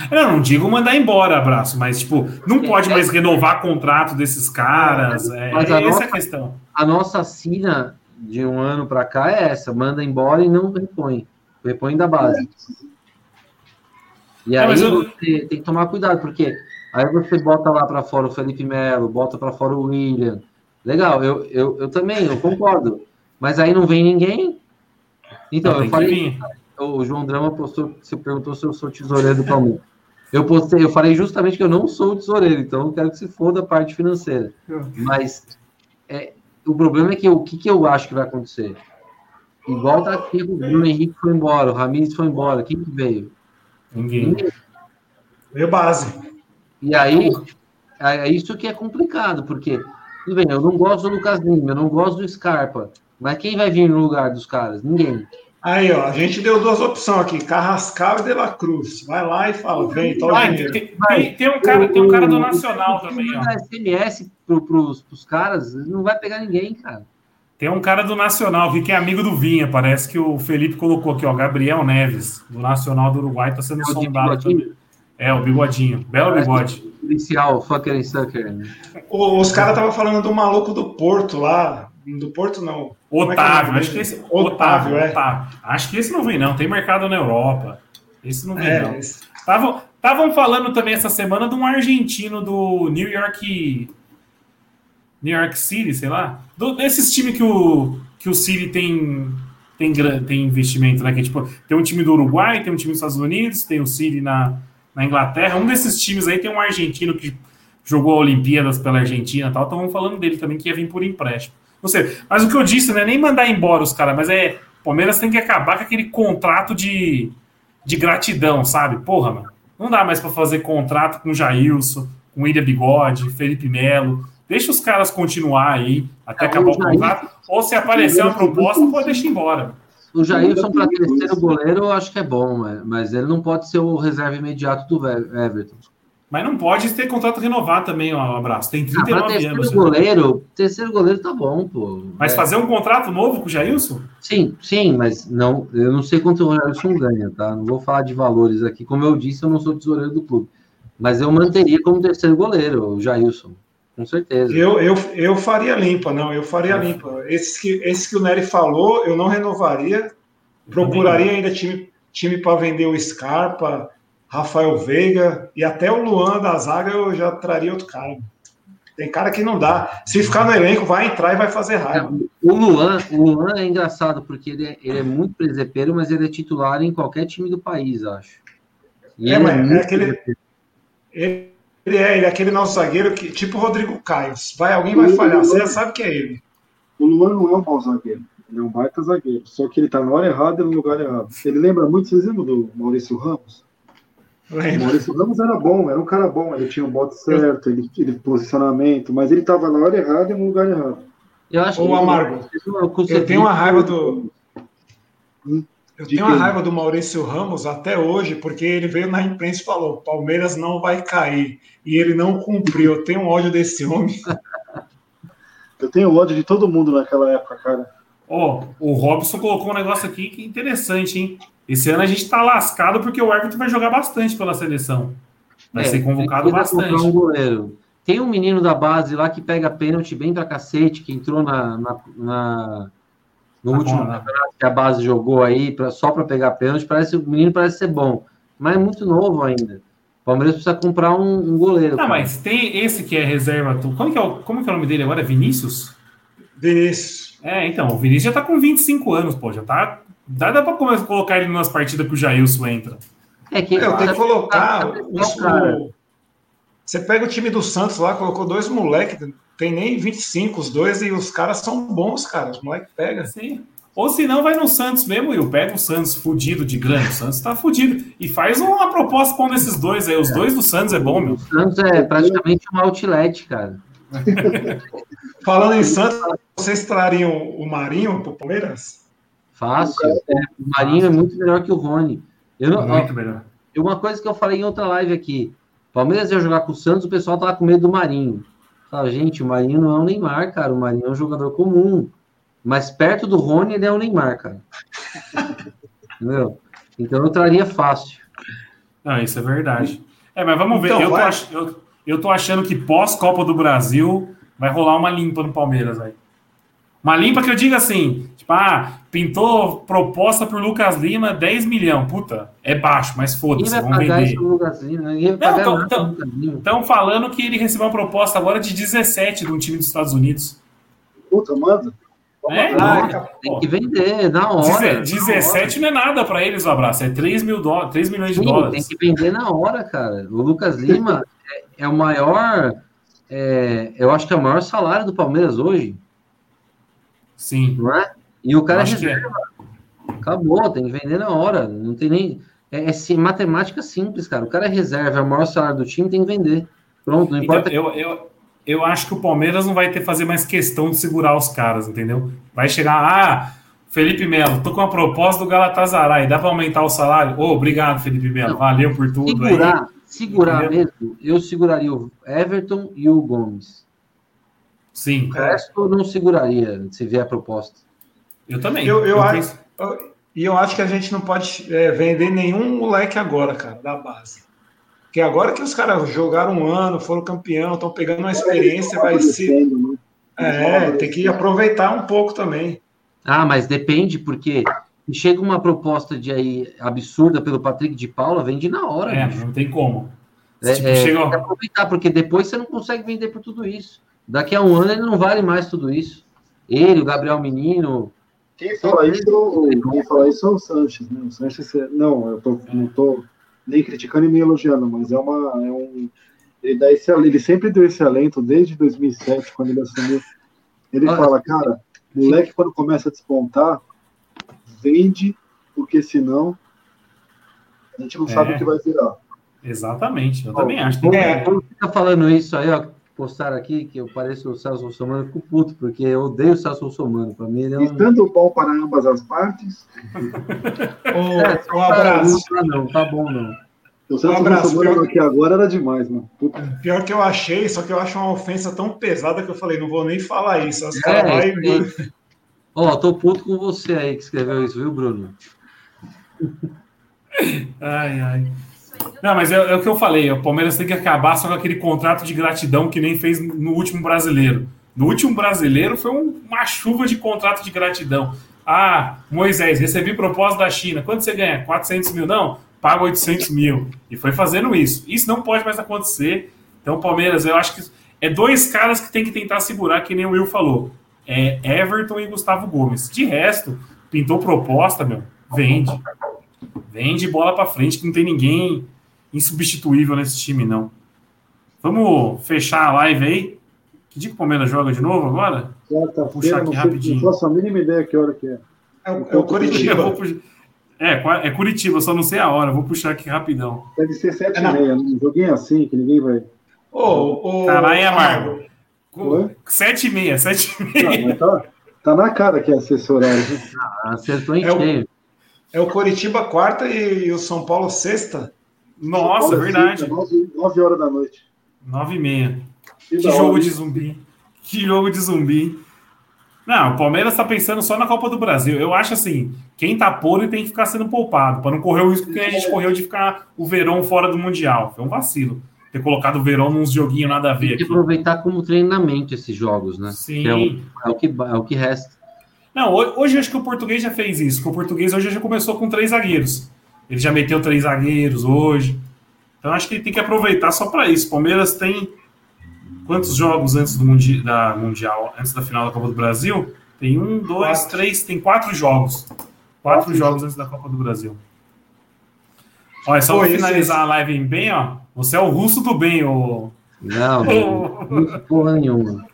Eu não digo mandar embora, abraço, mas tipo, não pode mais renovar contrato desses caras. É, mas essa nossa, é a questão. A nossa assina de um ano para cá é essa: manda embora e não repõe. Repõe da base. E aí eu... você tem que tomar cuidado, porque aí você bota lá para fora o Felipe Melo, bota para fora o William. Legal, eu, eu, eu também, eu concordo. Mas aí não vem ninguém. Então, não, eu falei. O João Drama postou, você perguntou se eu sou tesoureiro do Palmeiras. Eu postei, eu falei justamente que eu não sou tesoureiro, então eu quero que se foda a parte financeira. Mas é, o problema é que o que, que eu acho que vai acontecer? Igual tá aqui, o Bruno Henrique foi embora, o Ramires foi embora, quem que veio? Ninguém. Veio base. E aí, é isso que é complicado, porque, tudo bem, eu não gosto do Lucas Lima, eu não gosto do Scarpa, mas quem vai vir no lugar dos caras? Ninguém. Aí, ó, a gente deu duas opções aqui, Carrascal e De La Cruz. Vai lá e fala, vem, toma ah, tem, tem, tem, um cara, tem um cara do Nacional também, ó. SMS pro, pros, pros caras, não vai pegar ninguém, cara. Tem um cara do Nacional, vi que é amigo do Vinha, parece que o Felipe colocou aqui, ó, Gabriel Neves, do Nacional do Uruguai, tá sendo é sondado também. É, o bigodinho, belo bigode. Policial, fucker and sucker. Né? Os caras estavam falando do maluco do Porto lá, do Porto não. Otávio, é, é acho que esse. Otávio, Otávio, é. Otávio. Acho que esse não vem, não. Tem mercado na Europa. Esse não vem, é, não. Estavam falando também essa semana de um argentino do New York. New York City, sei lá. Do, desses times que o, que o City tem, tem, tem investimento, né? Que, tipo, tem um time do Uruguai, tem um time dos Estados Unidos, tem o City na, na Inglaterra. Um desses times aí tem um argentino que jogou Olimpíadas pela Argentina e tal. Estavam falando dele também que ia vir por empréstimo. Não sei. Mas o que eu disse não é nem mandar embora os caras, mas é. Palmeiras tem que acabar com aquele contrato de, de gratidão, sabe? Porra, mano. Não dá mais para fazer contrato com Jailson, com William Bigode, Felipe Melo. Deixa os caras continuar aí até é, acabar o, contrato. Ou se aparecer uma proposta, pode deixar embora. O Jailson para terceiro goleiro eu acho que é bom, mas ele não pode ser o reserva imediato do Everton. Mas não pode ter contrato renovado também, ó, um abraço. Tem 39 ah, terceiro anos. Goleiro, né? Terceiro goleiro tá bom, pô. Mas é. fazer um contrato novo com o Jailson? Sim, sim, mas não, eu não sei quanto o Jailson ganha, tá? Não vou falar de valores aqui. Como eu disse, eu não sou tesoureiro do clube. Mas eu manteria como terceiro goleiro, o Jailson. Com certeza. Eu, eu, eu faria limpa, não, eu faria limpa. Esse que, esse que o Nery falou, eu não renovaria. Procuraria ainda time, time para vender o Scarpa Rafael Veiga e até o Luan da zaga eu já traria outro cara. Tem cara que não dá. Se ficar no elenco, vai entrar e vai fazer raiva. O Luan, o Luan é engraçado, porque ele é, ele é muito presepeiro, mas ele é titular em qualquer time do país, acho. E é, mas é, é aquele. Ele, ele, é, ele é aquele nosso zagueiro que, tipo o Rodrigo Caio. Vai, alguém vai falhar, você já sabe que é ele. O Luan não é um bom zagueiro. Ele é um baita zagueiro. Só que ele tá na hora errada e no lugar errado. Ele lembra muito, vocês lembram do Maurício Ramos? O Maurício Ramos era bom, era um cara bom, ele tinha o um bote certo, ele, ele posicionamento, mas ele estava na hora errada e no lugar errado. Eu acho Ô, Amargo, eu tenho uma raiva do. Hum? Eu tenho uma raiva do Maurício Ramos até hoje, porque ele veio na imprensa e falou: Palmeiras não vai cair. E ele não cumpriu. Eu tenho ódio desse homem. (laughs) Eu tenho ódio de todo mundo naquela época, cara. Ó, oh, o Robson colocou um negócio aqui que é interessante, hein? Esse ano a gente tá lascado porque o Everton vai jogar bastante pela seleção. Vai é, ser convocado bastante. Um goleiro. Tem um menino da base lá que pega pênalti bem pra cacete, que entrou na, na, na no tá último campeonato que a base jogou aí pra, só para pegar pênalti. Parece, o menino parece ser bom, mas é muito novo ainda. O Palmeiras precisa comprar um, um goleiro. Não, mas tem esse que é reserva. Como que é, o, como que é o nome dele agora? É Vinícius? Vinícius. É, então, o Vinícius já tá com 25 anos, pô, já tá Dá, dá pra começar, colocar ele nas partidas que o Jailson entra. É que eu tenho que colocar. o, você pega o time do Santos lá, colocou dois moleques, tem nem 25 os dois, e os caras são bons, cara. Os moleques pegam. Sim. Ou se não, vai no Santos mesmo, Will. Pega o Santos fudido de grande. O Santos tá fudido. E faz uma proposta com esses dois aí. Os é. dois do Santos é bom, meu. O Santos é praticamente um outlet, cara. (laughs) Falando em Santos, vocês trariam o Marinho pro Palmeiras? Fácil. É, o Marinho é muito melhor que o Rony. Eu não, muito ó, melhor. Uma coisa que eu falei em outra live aqui. Palmeiras ia jogar com o Santos, o pessoal tava com medo do Marinho. Fala, gente, o Marinho não é o Neymar, cara. O Marinho é um jogador comum. Mas perto do Rony, ele é o Neymar, cara. (laughs) Entendeu? Então eu traria fácil. Ah, isso é verdade. É, mas vamos ver. Então, eu, tô ach... eu, eu tô achando que pós-Copa do Brasil vai rolar uma limpa no Palmeiras aí. Uma limpa que eu digo assim, tipo, ah, pintou proposta por Lucas Lima 10 milhões. Puta, é baixo, mas foda-se, vamos vender. Estão falando que ele recebeu uma proposta agora de 17 de um time dos Estados Unidos. Puta, manda. É, ah, tem que vender na hora. 17 na hora. não é nada para eles o abraço, é 3, mil do... 3 milhões Sim, de dólares. Tem que vender na hora, cara. O Lucas Lima (laughs) é, é, o maior, é, eu acho que é o maior salário do Palmeiras hoje. Sim. Não é? E o cara é reserva. É. Acabou, tem que vender na hora. Não tem nem. É, é matemática simples, cara. O cara é reserva, é o maior salário do time, tem que vender. Pronto, não importa. Então, eu, eu, eu acho que o Palmeiras não vai ter fazer mais questão de segurar os caras, entendeu? Vai chegar, ah, Felipe Melo, tô com uma proposta do Galatasaray, dá para aumentar o salário? Oh, obrigado, Felipe Melo, valeu por tudo segurar, aí. Segurar entendeu? mesmo, eu seguraria o Everton e o Gomes. Sim. O resto eu não seguraria se vier a proposta. Eu também. Eu, eu, eu acho, e eu acho que a gente não pode é, vender nenhum moleque agora, cara, da base. Porque agora que os caras jogaram um ano, foram campeão, estão pegando uma experiência, vai ser. Né? É, tem que aproveitar um pouco também. Ah, mas depende, porque chega uma proposta de aí absurda pelo Patrick de Paula, vende na hora. É, bicho. não tem como. É, tipo, é, chega... Tem que aproveitar, porque depois você não consegue vender por tudo isso. Daqui a um ano ele não vale mais tudo isso. Ele, o Gabriel Menino. Quem fala isso, quem fala isso é o Sanches, né? O Sanches, é, não, eu tô, não tô nem criticando e nem elogiando, mas é uma. É um, ele, dá esse, ele sempre deu esse alento desde 2007, quando ele assumiu. Ele Olha, fala, cara, moleque, quando começa a despontar, vende, porque senão a gente não é. sabe o que vai virar. Exatamente, eu também acho. É, quando fica falando isso aí, ó, postaram aqui que eu pareço o Celso Russomano, eu fico puto, porque eu odeio o Celso Russomano. Para mim, ele é um... Estando bom para ambas as partes. (laughs) um, é, um abraço. Não, não, tá bom, não. O Celso um abraço, Russomano aqui agora era demais, mano. Puta. Pior que eu achei, só que eu acho uma ofensa tão pesada que eu falei, não vou nem falar isso. As é, vai, Ó, oh, tô puto com você aí que escreveu isso, viu, Bruno? ai, ai. Não, mas é, é, o que eu falei. O Palmeiras tem que acabar só com aquele contrato de gratidão que nem fez no último brasileiro. No último brasileiro foi um, uma chuva de contrato de gratidão. Ah, Moisés, recebi proposta da China. Quanto você ganha? 400 mil? Não, paga 800 mil. E foi fazendo isso. Isso não pode mais acontecer. Então, Palmeiras, eu acho que é dois caras que tem que tentar segurar, que nem o Will falou. É Everton e Gustavo Gomes. De resto, pintou proposta, meu, vende. Vende bola para frente, que não tem ninguém insubstituível nesse time, não. Vamos fechar a live aí. Que dia que o Palmeiras joga de novo agora? Puxar aqui rapidinho. Não faço a mínima ideia que hora que é. É, o, é o Curitiba. É, é Curitiba, só não sei a hora. Vou puxar aqui rapidão. Deve ser sete e meia. Um joguinho assim, que ninguém vai... Ô, ô... Caralho, Amargo. Sete e meia, sete e meia. tá, tá na cara que é assessorário. Ah, acertou em é cheio. É o Coritiba quarta e, o São Paulo sexta? Nossa, verdade. Nove, nove horas da noite. Nove e meia. Que, que jogo de zumbi. Que jogo de zumbi. Não, o Palmeiras está pensando só na Copa do Brasil. Eu acho assim, quem tá podre tem que ficar sendo poupado, para não correr o risco que a gente correu de ficar o Verão fora do Mundial. Foi um vacilo ter colocado o Verão nos joguinhos nada a ver. Tem que aqui. aproveitar como treinamento esses jogos, né? Sim. É o, é o, que, é o que resta. Não, hoje acho que o português já fez isso, porque o português hoje já começou com três zagueiros. Ele já meteu três zagueiros hoje. Então acho que ele tem que aproveitar só para isso. Palmeiras tem quantos jogos antes do mundi da Mundial, antes da final da Copa do Brasil? Tem um, dois, quatro. três, tem quatro jogos. Quatro, quatro jogos antes da Copa do Brasil. Olha, só para finalizar a live bem, ó. Você é o russo do bem, ô. Não, (laughs) não porra nenhuma.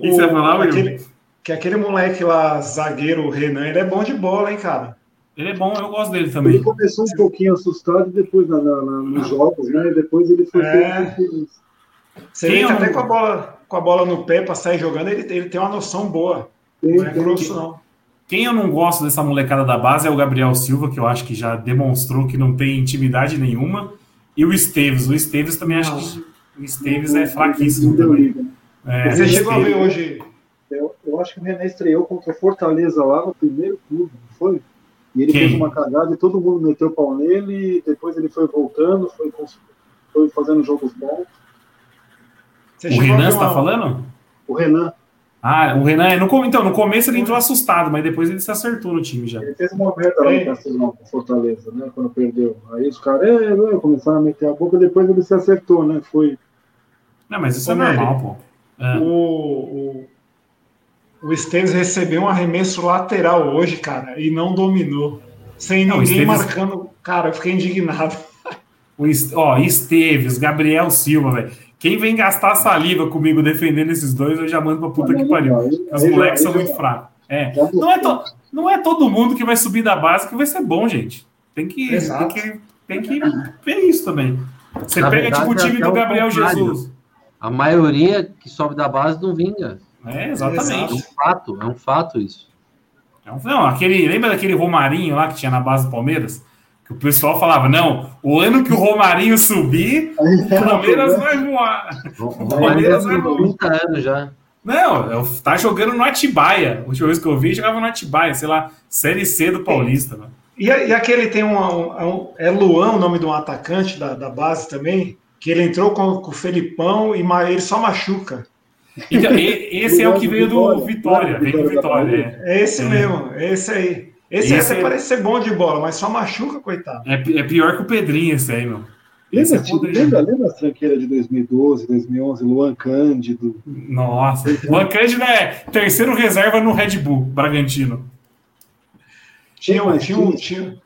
E você vai falar, Will? Aquele, que aquele moleque lá, zagueiro Renan, ele é bom de bola, hein, cara? Ele é bom, eu gosto dele também. Ele começou um pouquinho assustado e depois na, na, na, nos jogos, né? E depois ele foi. É... Você vê que até com a, bola, com a bola no pé para sair jogando, ele, ele tem uma noção boa. Tem, não é grosso, não. Quem eu não gosto dessa molecada da base é o Gabriel Silva, que eu acho que já demonstrou que não tem intimidade nenhuma. E o Esteves. O Esteves também acho que. O Esteves é fraquíssimo também. É, Você chegou a ver hoje. Eu, eu, acho que o René estreou contra o Fortaleza lá no primeiro clube, não foi? E ele Quem? fez uma cagada e todo mundo meteu o pau nele, e depois ele foi voltando, foi, foi fazendo jogos bons. Você o Renan está falando? O Renan. Ah, o Renan, no, então, no começo ele entrou assustado, mas depois ele se acertou no time já. Ele fez uma merda lá com Fortaleza, né? Quando perdeu. Aí os caras é, é, começaram a meter a boca, depois ele se acertou, né? Foi. Não, mas isso é normal, pô. É. O, o, o Esteves recebeu um arremesso lateral hoje, cara, e não dominou. Sem não, ninguém Esteves... marcando. Cara, eu fiquei indignado. O, ó, Esteves, Gabriel Silva, velho. Quem vem gastar saliva comigo defendendo esses dois, eu já mando pra puta que pariu. Os moleques são muito fracos. É. Não, é to, não é todo mundo que vai subir da base que vai ser bom, gente. Tem que, tem que, tem que ver isso também. Você Na pega verdade, tipo o time do Gabriel Jesus. A maioria que sobe da base não vinga. É, exatamente. É um fato, é um fato isso. É um, não, aquele, lembra daquele Romarinho lá que tinha na base do Palmeiras? Que o pessoal falava, não, o ano que o Romarinho subir, o Palmeiras vai voar. O Palmeiras vai voar. 30 anos já. Não, tá jogando no Atibaia. A última vez que eu vi, jogava no Atibaia, sei lá, Série C do Paulista. Mano. E, e aquele tem um, um, um, É Luan o nome de um atacante da, da base também, que ele entrou com, com o Felipão e ele só machuca. Então, esse é o que veio do Vitória. Veio do Vitória. É, é esse é. mesmo, é esse aí. Esse, esse é... parece ser bom de bola, mas só machuca, coitado. É, é pior que o Pedrinho esse aí, meu. Lembra, é lembra, lembra as tranqueiras de 2012, 2011, Luan Cândido? Nossa, Luan Cândido é terceiro reserva no Red Bull, Bragantino. Tinha, um, tinha, um, tinha,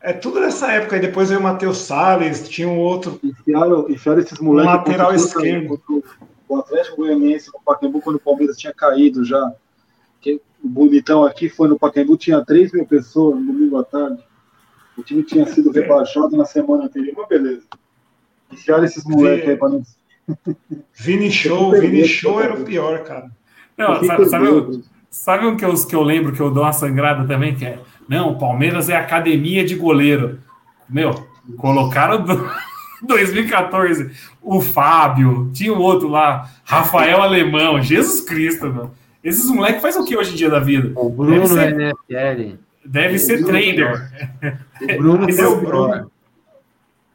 é tudo nessa época. E depois veio o Matheus Salles, tinha um outro. Enfiaram, enfiaram esses moleques. Lateral esquerdo. O Atlético Goianiense no Pacaembu, quando o Palmeiras tinha caído já. Que, o bonitão aqui foi no Pacaembu, tinha 3 mil pessoas no domingo à tarde. O time tinha sido rebaixado na semana anterior. Mas beleza. Enfiaram esses moleques aí para não. (laughs) Vini Show, Vini Show era o pior, cara. Não, sabe, sabe, sabe um que eu, que eu lembro que eu dou uma sangrada também? Que é não, o Palmeiras é academia de goleiro. Meu, colocaram do (laughs) 2014 o Fábio, tinha um outro lá, Rafael Alemão, Jesus Cristo, meu. Esses moleques fazem o que hoje em dia da vida? O Bruno deve ser, NFL. Deve o ser Bruno, trader. O Bruno Esse é o Bruno.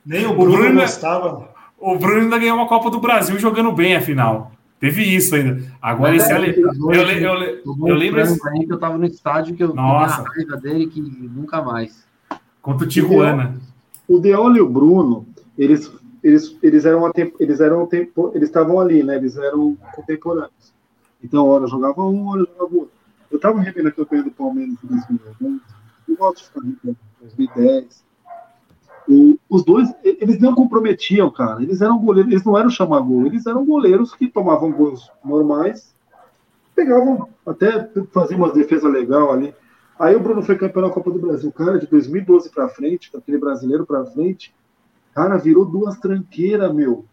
Nem o Bruno, o Bruno gostava. O Bruno ainda ganhou uma Copa do Brasil jogando bem a final. Teve isso ainda. Agora é, esse é, eu, eu, eu, eu, lembro esse... que eu tava no estádio que eu Nossa. a raiva dele que nunca mais. Contra o Tijuana. O Deol e o Bruno, eles eles eles eram eles eram tempo, eles estavam ali, né? Eles eram contemporâneos. Então, hora jogava um, hora jogava outro. Eu tava revendo a campanha do Palmeiras em 2010. Eu gosto de ficar em 2010. O, os dois, eles não comprometiam, cara. Eles eram goleiros, eles não eram chamar gol, eles eram goleiros que tomavam gols normais, pegavam, até faziam umas defesas legal ali. Aí o Bruno foi campeão da Copa do Brasil, cara, de 2012 para frente, aquele brasileiro para frente, cara, virou duas tranqueiras, meu.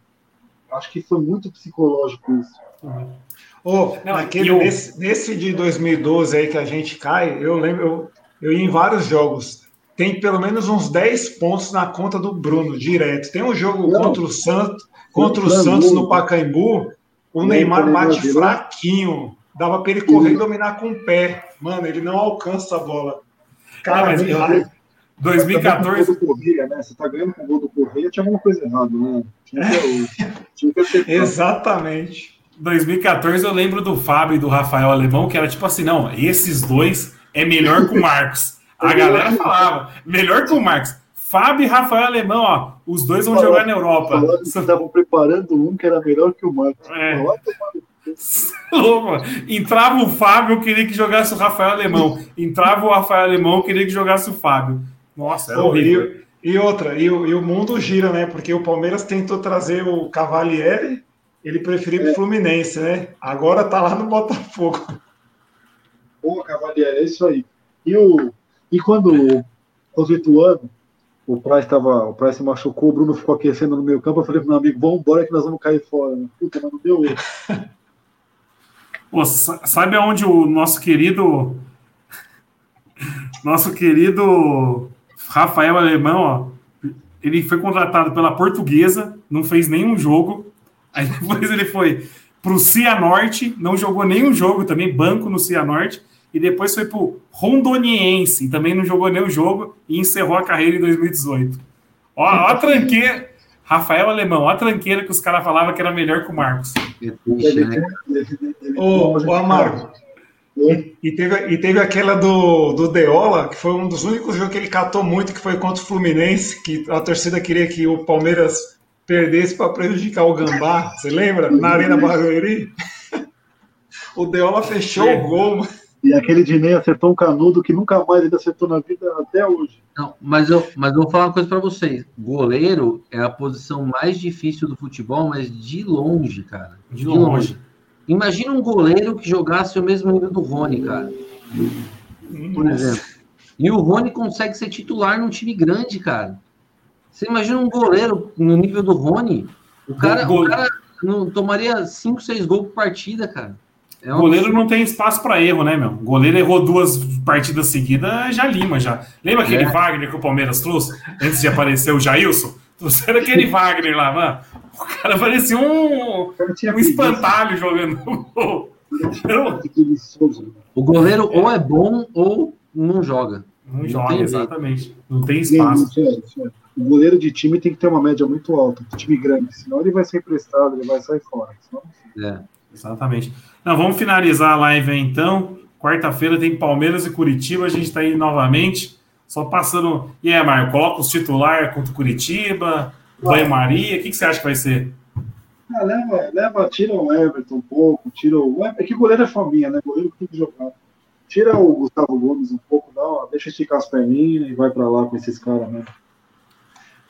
Acho que foi muito psicológico isso. Oh, não, aquele, eu... nesse, nesse, de 2012 aí que a gente cai, eu lembro, eu, eu ia em vários jogos tem pelo menos uns 10 pontos na conta do Bruno, direto. Tem um jogo não. contra o Santos, contra o Santos no Pacaembu, o Neymar bate fraquinho. Dava para ele correr e dominar com o pé. Mano, ele não alcança a bola. Cara, não, mas, 2014. Você tá, Correia, né? Você tá ganhando com o gol do Correia, tinha alguma coisa errada, né? Tinha que, tinha que Exatamente. 2014 eu lembro do Fábio e do Rafael Alemão, que era tipo assim: não, esses dois é melhor que o Marcos. A galera falava, melhor que o Marcos. Fábio e Rafael Alemão, ó, os dois vão jogar na Europa. Estavam preparando um que era melhor que o Marcos. É. (laughs) Entrava o Fábio, eu queria que jogasse o Rafael Alemão. Entrava o Rafael Alemão, eu queria que jogasse o Fábio. Nossa, era horrível. E, e outra, e o, e o, mundo gira, né? Porque o Palmeiras tentou trazer o Cavalieri, ele preferiu é. o Fluminense, né? Agora tá lá no Botafogo. Pô, Cavalieri, é isso aí. E o, e quando, aos oito anos, o Price, tava, o Price se machucou, o Bruno ficou aquecendo no meio campo, eu falei pro meu amigo, vamos embora que nós vamos cair fora. Puta, mas não deu outro. (laughs) Pô, sabe aonde o nosso querido (laughs) nosso querido Rafael Alemão, ó, ele foi contratado pela Portuguesa, não fez nenhum jogo. Aí depois ele foi para o Cianorte, não jogou nenhum jogo também, banco no Cianorte e depois foi pro Rondoniense, também não jogou nenhum jogo e encerrou a carreira em 2018. Ó, ó a tranqueira, Rafael Alemão, a tranqueira que os caras falavam que era melhor que o Marcos. Né? Ô, ô Amargo, e, e, teve, e teve aquela do, do Deola, que foi um dos únicos jogos que ele catou muito, que foi contra o Fluminense, que a torcida queria que o Palmeiras perdesse para prejudicar o Gambá. Você lembra? Na Arena Barueri. (laughs) o Deola fechou é. o gol. E aquele Dinei acertou um canudo que nunca mais ele acertou na vida até hoje. Não, mas eu, mas eu vou falar uma coisa para vocês. Goleiro é a posição mais difícil do futebol, mas de longe, cara. De, de longe. longe. Imagina um goleiro que jogasse o mesmo nível do Rony, cara. Por exemplo. E o Rony consegue ser titular num time grande, cara. Você imagina um goleiro no nível do Rony? O cara, o cara não tomaria 5, 6 gols por partida, cara. É goleiro não tem espaço para erro, né, meu? O goleiro errou duas partidas seguidas, já lima já. Lembra aquele é. Wagner que o Palmeiras trouxe antes de aparecer o Jailson? Trouxeram aquele Wagner lá, mano. O cara parecia um, um espantalho jogando O goleiro ou é bom ou não joga. Não, não joga, exatamente. Não tem espaço. O goleiro de time tem que ter uma média muito alta, de time grande, senão ele vai ser emprestado, ele vai sair fora. Senão... É. Exatamente. Não, vamos finalizar a live aí, então. Quarta-feira tem Palmeiras e Curitiba, a gente está aí novamente. Só passando. E aí, Mário, coloca os titular contra o Curitiba, Banho Maria, o que, que você acha que vai ser? Ah, leva, leva, tira o Everton um pouco, tira o. É que goleiro é fominha, né? Goleiro tem que jogar. Tira o Gustavo Gomes um pouco, dá, deixa esticar as perninhas e vai para lá com esses caras mesmo.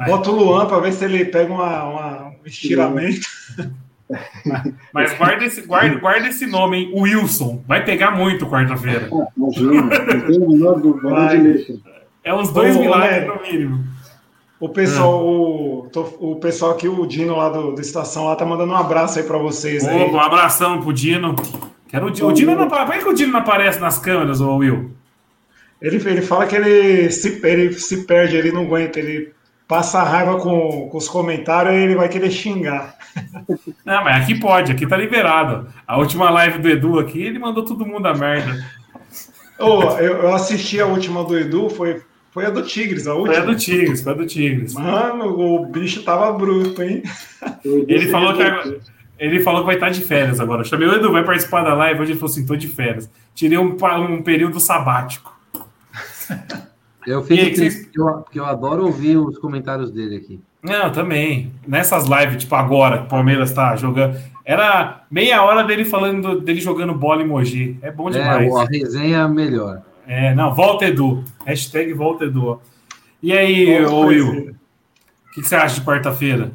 Bota o Luan para ver se ele pega uma, uma um estiramento. (laughs) Mas guarda esse, guarda, guarda esse nome, hein? Wilson. Vai pegar muito quarta-feira. É uns dois milagres no mínimo. O pessoal, ah. o, o pessoal aqui, o Dino lá do, do Estação, lá tá mandando um abraço aí para vocês. Aí. um abração pro Dino. Quero o, o Dino não, por que o Dino não aparece nas câmeras, ô Will? Ele, ele fala que ele se, ele se perde, ele não aguenta, ele passa raiva com, com os comentários e ele vai querer xingar. (laughs) Não, mas aqui pode, aqui tá liberado. A última live do Edu aqui, ele mandou todo mundo a merda. Oh, eu, eu assisti a última do Edu, foi, foi a do Tigres, a última. Foi a do Tigres, foi a do Tigres. Mano, o bicho tava bruto, hein? Ele falou que ele falou que vai estar de férias agora. Eu chamei o Edu, vai participar da live. Hoje ele falou assim: tô de férias. Tirei um, um período sabático. Eu fico aí, triste, porque, eu, porque eu adoro ouvir os comentários dele aqui. Não, também. Nessas lives, tipo agora, que o Palmeiras tá jogando. Era meia hora dele falando dele jogando bola em Mogi. É bom é, demais. É, a resenha é melhor. É, não, volta Edu. Hashtag volta Edu. E aí, ô Will? O que, que você acha de quarta-feira?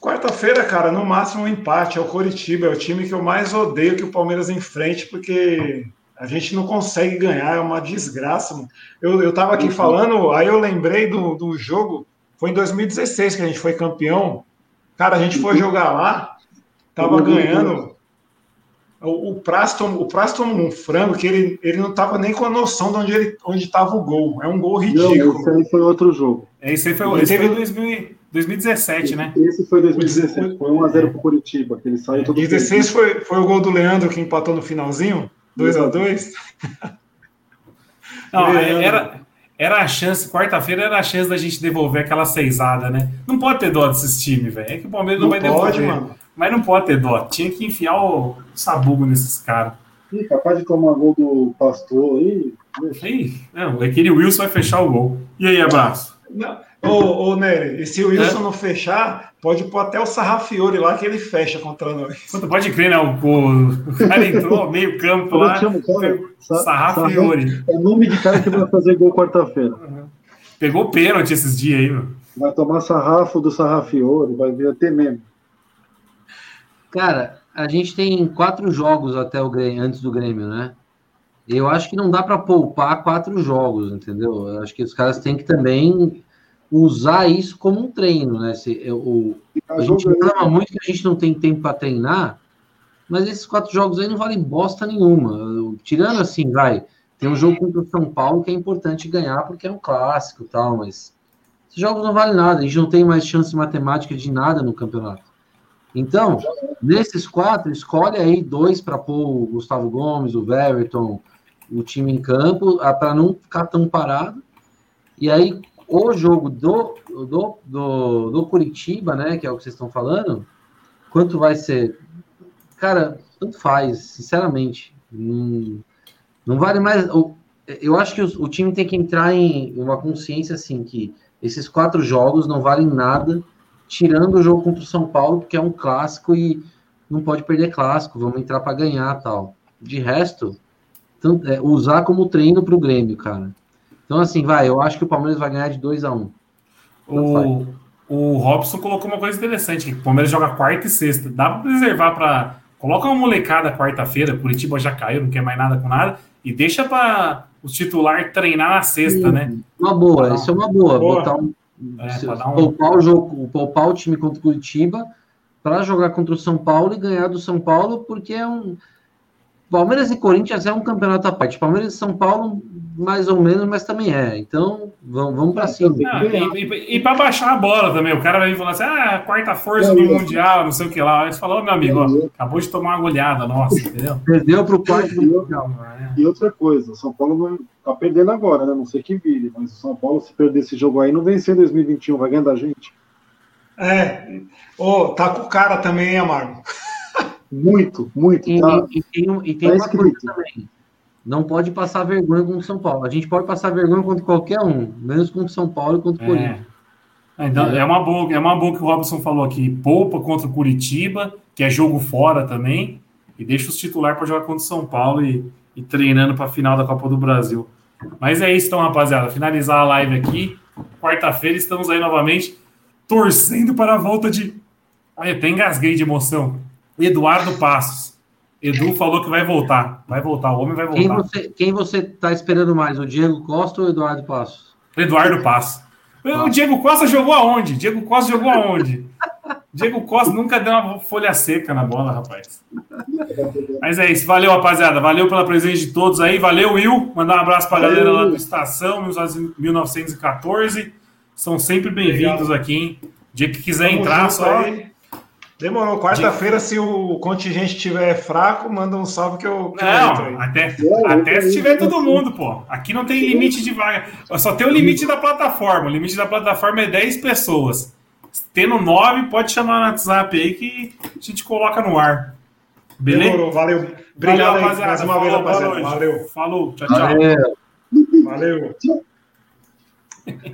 Quarta-feira, cara, no máximo um empate. É o Coritiba, é o time que eu mais odeio que o Palmeiras enfrente, porque a gente não consegue ganhar, é uma desgraça. Eu, eu tava aqui uhum. falando, aí eu lembrei do, do jogo, foi em 2016 que a gente foi campeão. Cara, a gente foi jogar lá, tava uhum. ganhando. O, o Praston, o Praston um frango que ele, ele não tava nem com a noção de onde ele onde tava o gol. É um gol ridículo. Não, esse aí foi outro jogo. Esse aí foi, esse teve... foi 2000, 2017, né? Esse foi 2017, foi 1x0 é. pro Curitiba, que ele saiu todo 16 foi, foi o gol do Leandro que empatou no finalzinho. 2 a 2 Não, era, era a chance, quarta-feira era a chance da gente devolver aquela seisada, né? Não pode ter dó desses times, velho. É que o Palmeiras não, não vai pode, devolver. Mano. Mas não pode ter dó. Tinha que enfiar o sabugo nesses caras. Ih, capaz de tomar gol do pastor aí. Ih, não, aquele Wilson vai fechar o gol. E aí, abraço? Não. Ô, ô Nery, e se o Wilson é? não fechar, pode pôr até o Sarrafiore lá que ele fecha contra nós. Pode crer, né? O, o, cara entrou meio campo lá. Sarrafiore. É o nome de cara que vai fazer gol quarta-feira. Uhum. Pegou pênalti esses dias aí, mano. Vai tomar sarrafo do Sarrafiore, vai vir até mesmo. Cara, a gente tem quatro jogos até o Grêmio, antes do Grêmio, né? Eu acho que não dá para poupar quatro jogos, entendeu? Eu acho que os caras têm que também usar isso como um treino, né? Se, o, a gente reclama muito que a gente não tem tempo para treinar, mas esses quatro jogos aí não valem bosta nenhuma. Tirando assim, vai, tem um jogo contra o São Paulo que é importante ganhar porque é um clássico e tal, mas esses jogos não valem nada, a gente não tem mais chance matemática de nada no campeonato. Então, nesses quatro, escolhe aí dois para pôr o Gustavo Gomes, o Everton, o time em campo, para não ficar tão parado. E aí o jogo do, do, do, do Curitiba, né, que é o que vocês estão falando, quanto vai ser? Cara, tanto faz, sinceramente. Não, não vale mais. Eu acho que o, o time tem que entrar em uma consciência assim que esses quatro jogos não valem nada, tirando o jogo contra o São Paulo, que é um clássico e não pode perder clássico, vamos entrar para ganhar tal. De resto, tanto, é, usar como treino para o Grêmio, cara. Então, assim, vai, eu acho que o Palmeiras vai ganhar de 2 a 1 um. O, o Robson colocou uma coisa interessante, que o Palmeiras joga quarta e sexta. Dá para preservar para... Coloca uma molecada quarta-feira, Curitiba já caiu, não quer mais nada com nada, e deixa para o titular treinar na sexta, Sim, né? Uma boa, isso é uma boa. boa. Botar um, é, um... Poupar o jogo, poupar o time contra o Curitiba para jogar contra o São Paulo e ganhar do São Paulo, porque é um. Palmeiras e Corinthians é um campeonato à parte. Palmeiras e São Paulo, mais ou menos, mas também é. Então, vamos, vamos para cima. Não, e, e, e para baixar a bola também. O cara vai vir falar assim: ah, quarta força do Mundial, não sei o que lá. Aí você falou, oh, meu amigo, ó, acabou de tomar uma goleada nossa, entendeu? (laughs) Perdeu para o quarto do Mundial. E outra coisa, o São Paulo tá perdendo agora, né? Não sei que vire, mas o São Paulo, se perder esse jogo aí, não vencer em 2021, vai ganhar da gente. É, oh, tá com o cara também, hein, Amargo? (laughs) Muito, muito. E, tá, e, e tem, e tem tá uma coisa também. Não pode passar vergonha contra o São Paulo. A gente pode passar vergonha contra qualquer um, menos contra o São Paulo e contra o é. Corinthians. Então, é uma boa, é uma boa que o Robson falou aqui. Poupa contra o Curitiba, que é jogo fora também, e deixa os titular para jogar contra o São Paulo e, e treinando para a final da Copa do Brasil. Mas é isso, então, rapaziada. Finalizar a live aqui. Quarta-feira estamos aí novamente torcendo para a volta de. Ai, até engasguei de emoção. Eduardo Passos. Edu falou que vai voltar. Vai voltar, o homem vai voltar. Quem você, quem você tá esperando mais, o Diego Costa ou o Eduardo Passos? Eduardo Passos. O Diego Costa jogou aonde? Diego Costa jogou aonde? Diego Costa nunca deu uma folha seca na bola, rapaz. Mas é isso. Valeu, rapaziada. Valeu pela presença de todos aí. Valeu, Will. Mandar um abraço para a galera lá do Estação 1914. São sempre bem-vindos aqui, hein? Dia que quiser Vamos entrar, só. Aí. Demorou. Quarta-feira, se o contingente estiver fraco, manda um salve que eu. Que não, eu até, até se tiver todo mundo, pô. Aqui não tem limite de vaga. Só tem o limite da plataforma. O limite da plataforma é 10 pessoas. Tendo 9, pode chamar no WhatsApp aí que a gente coloca no ar. Beleza? Demorou, valeu. Obrigado, valeu, rapaziada. Mais uma Falou, vez, rapaziada. Valeu. Falou, tchau, tchau. Valeu. valeu. (laughs)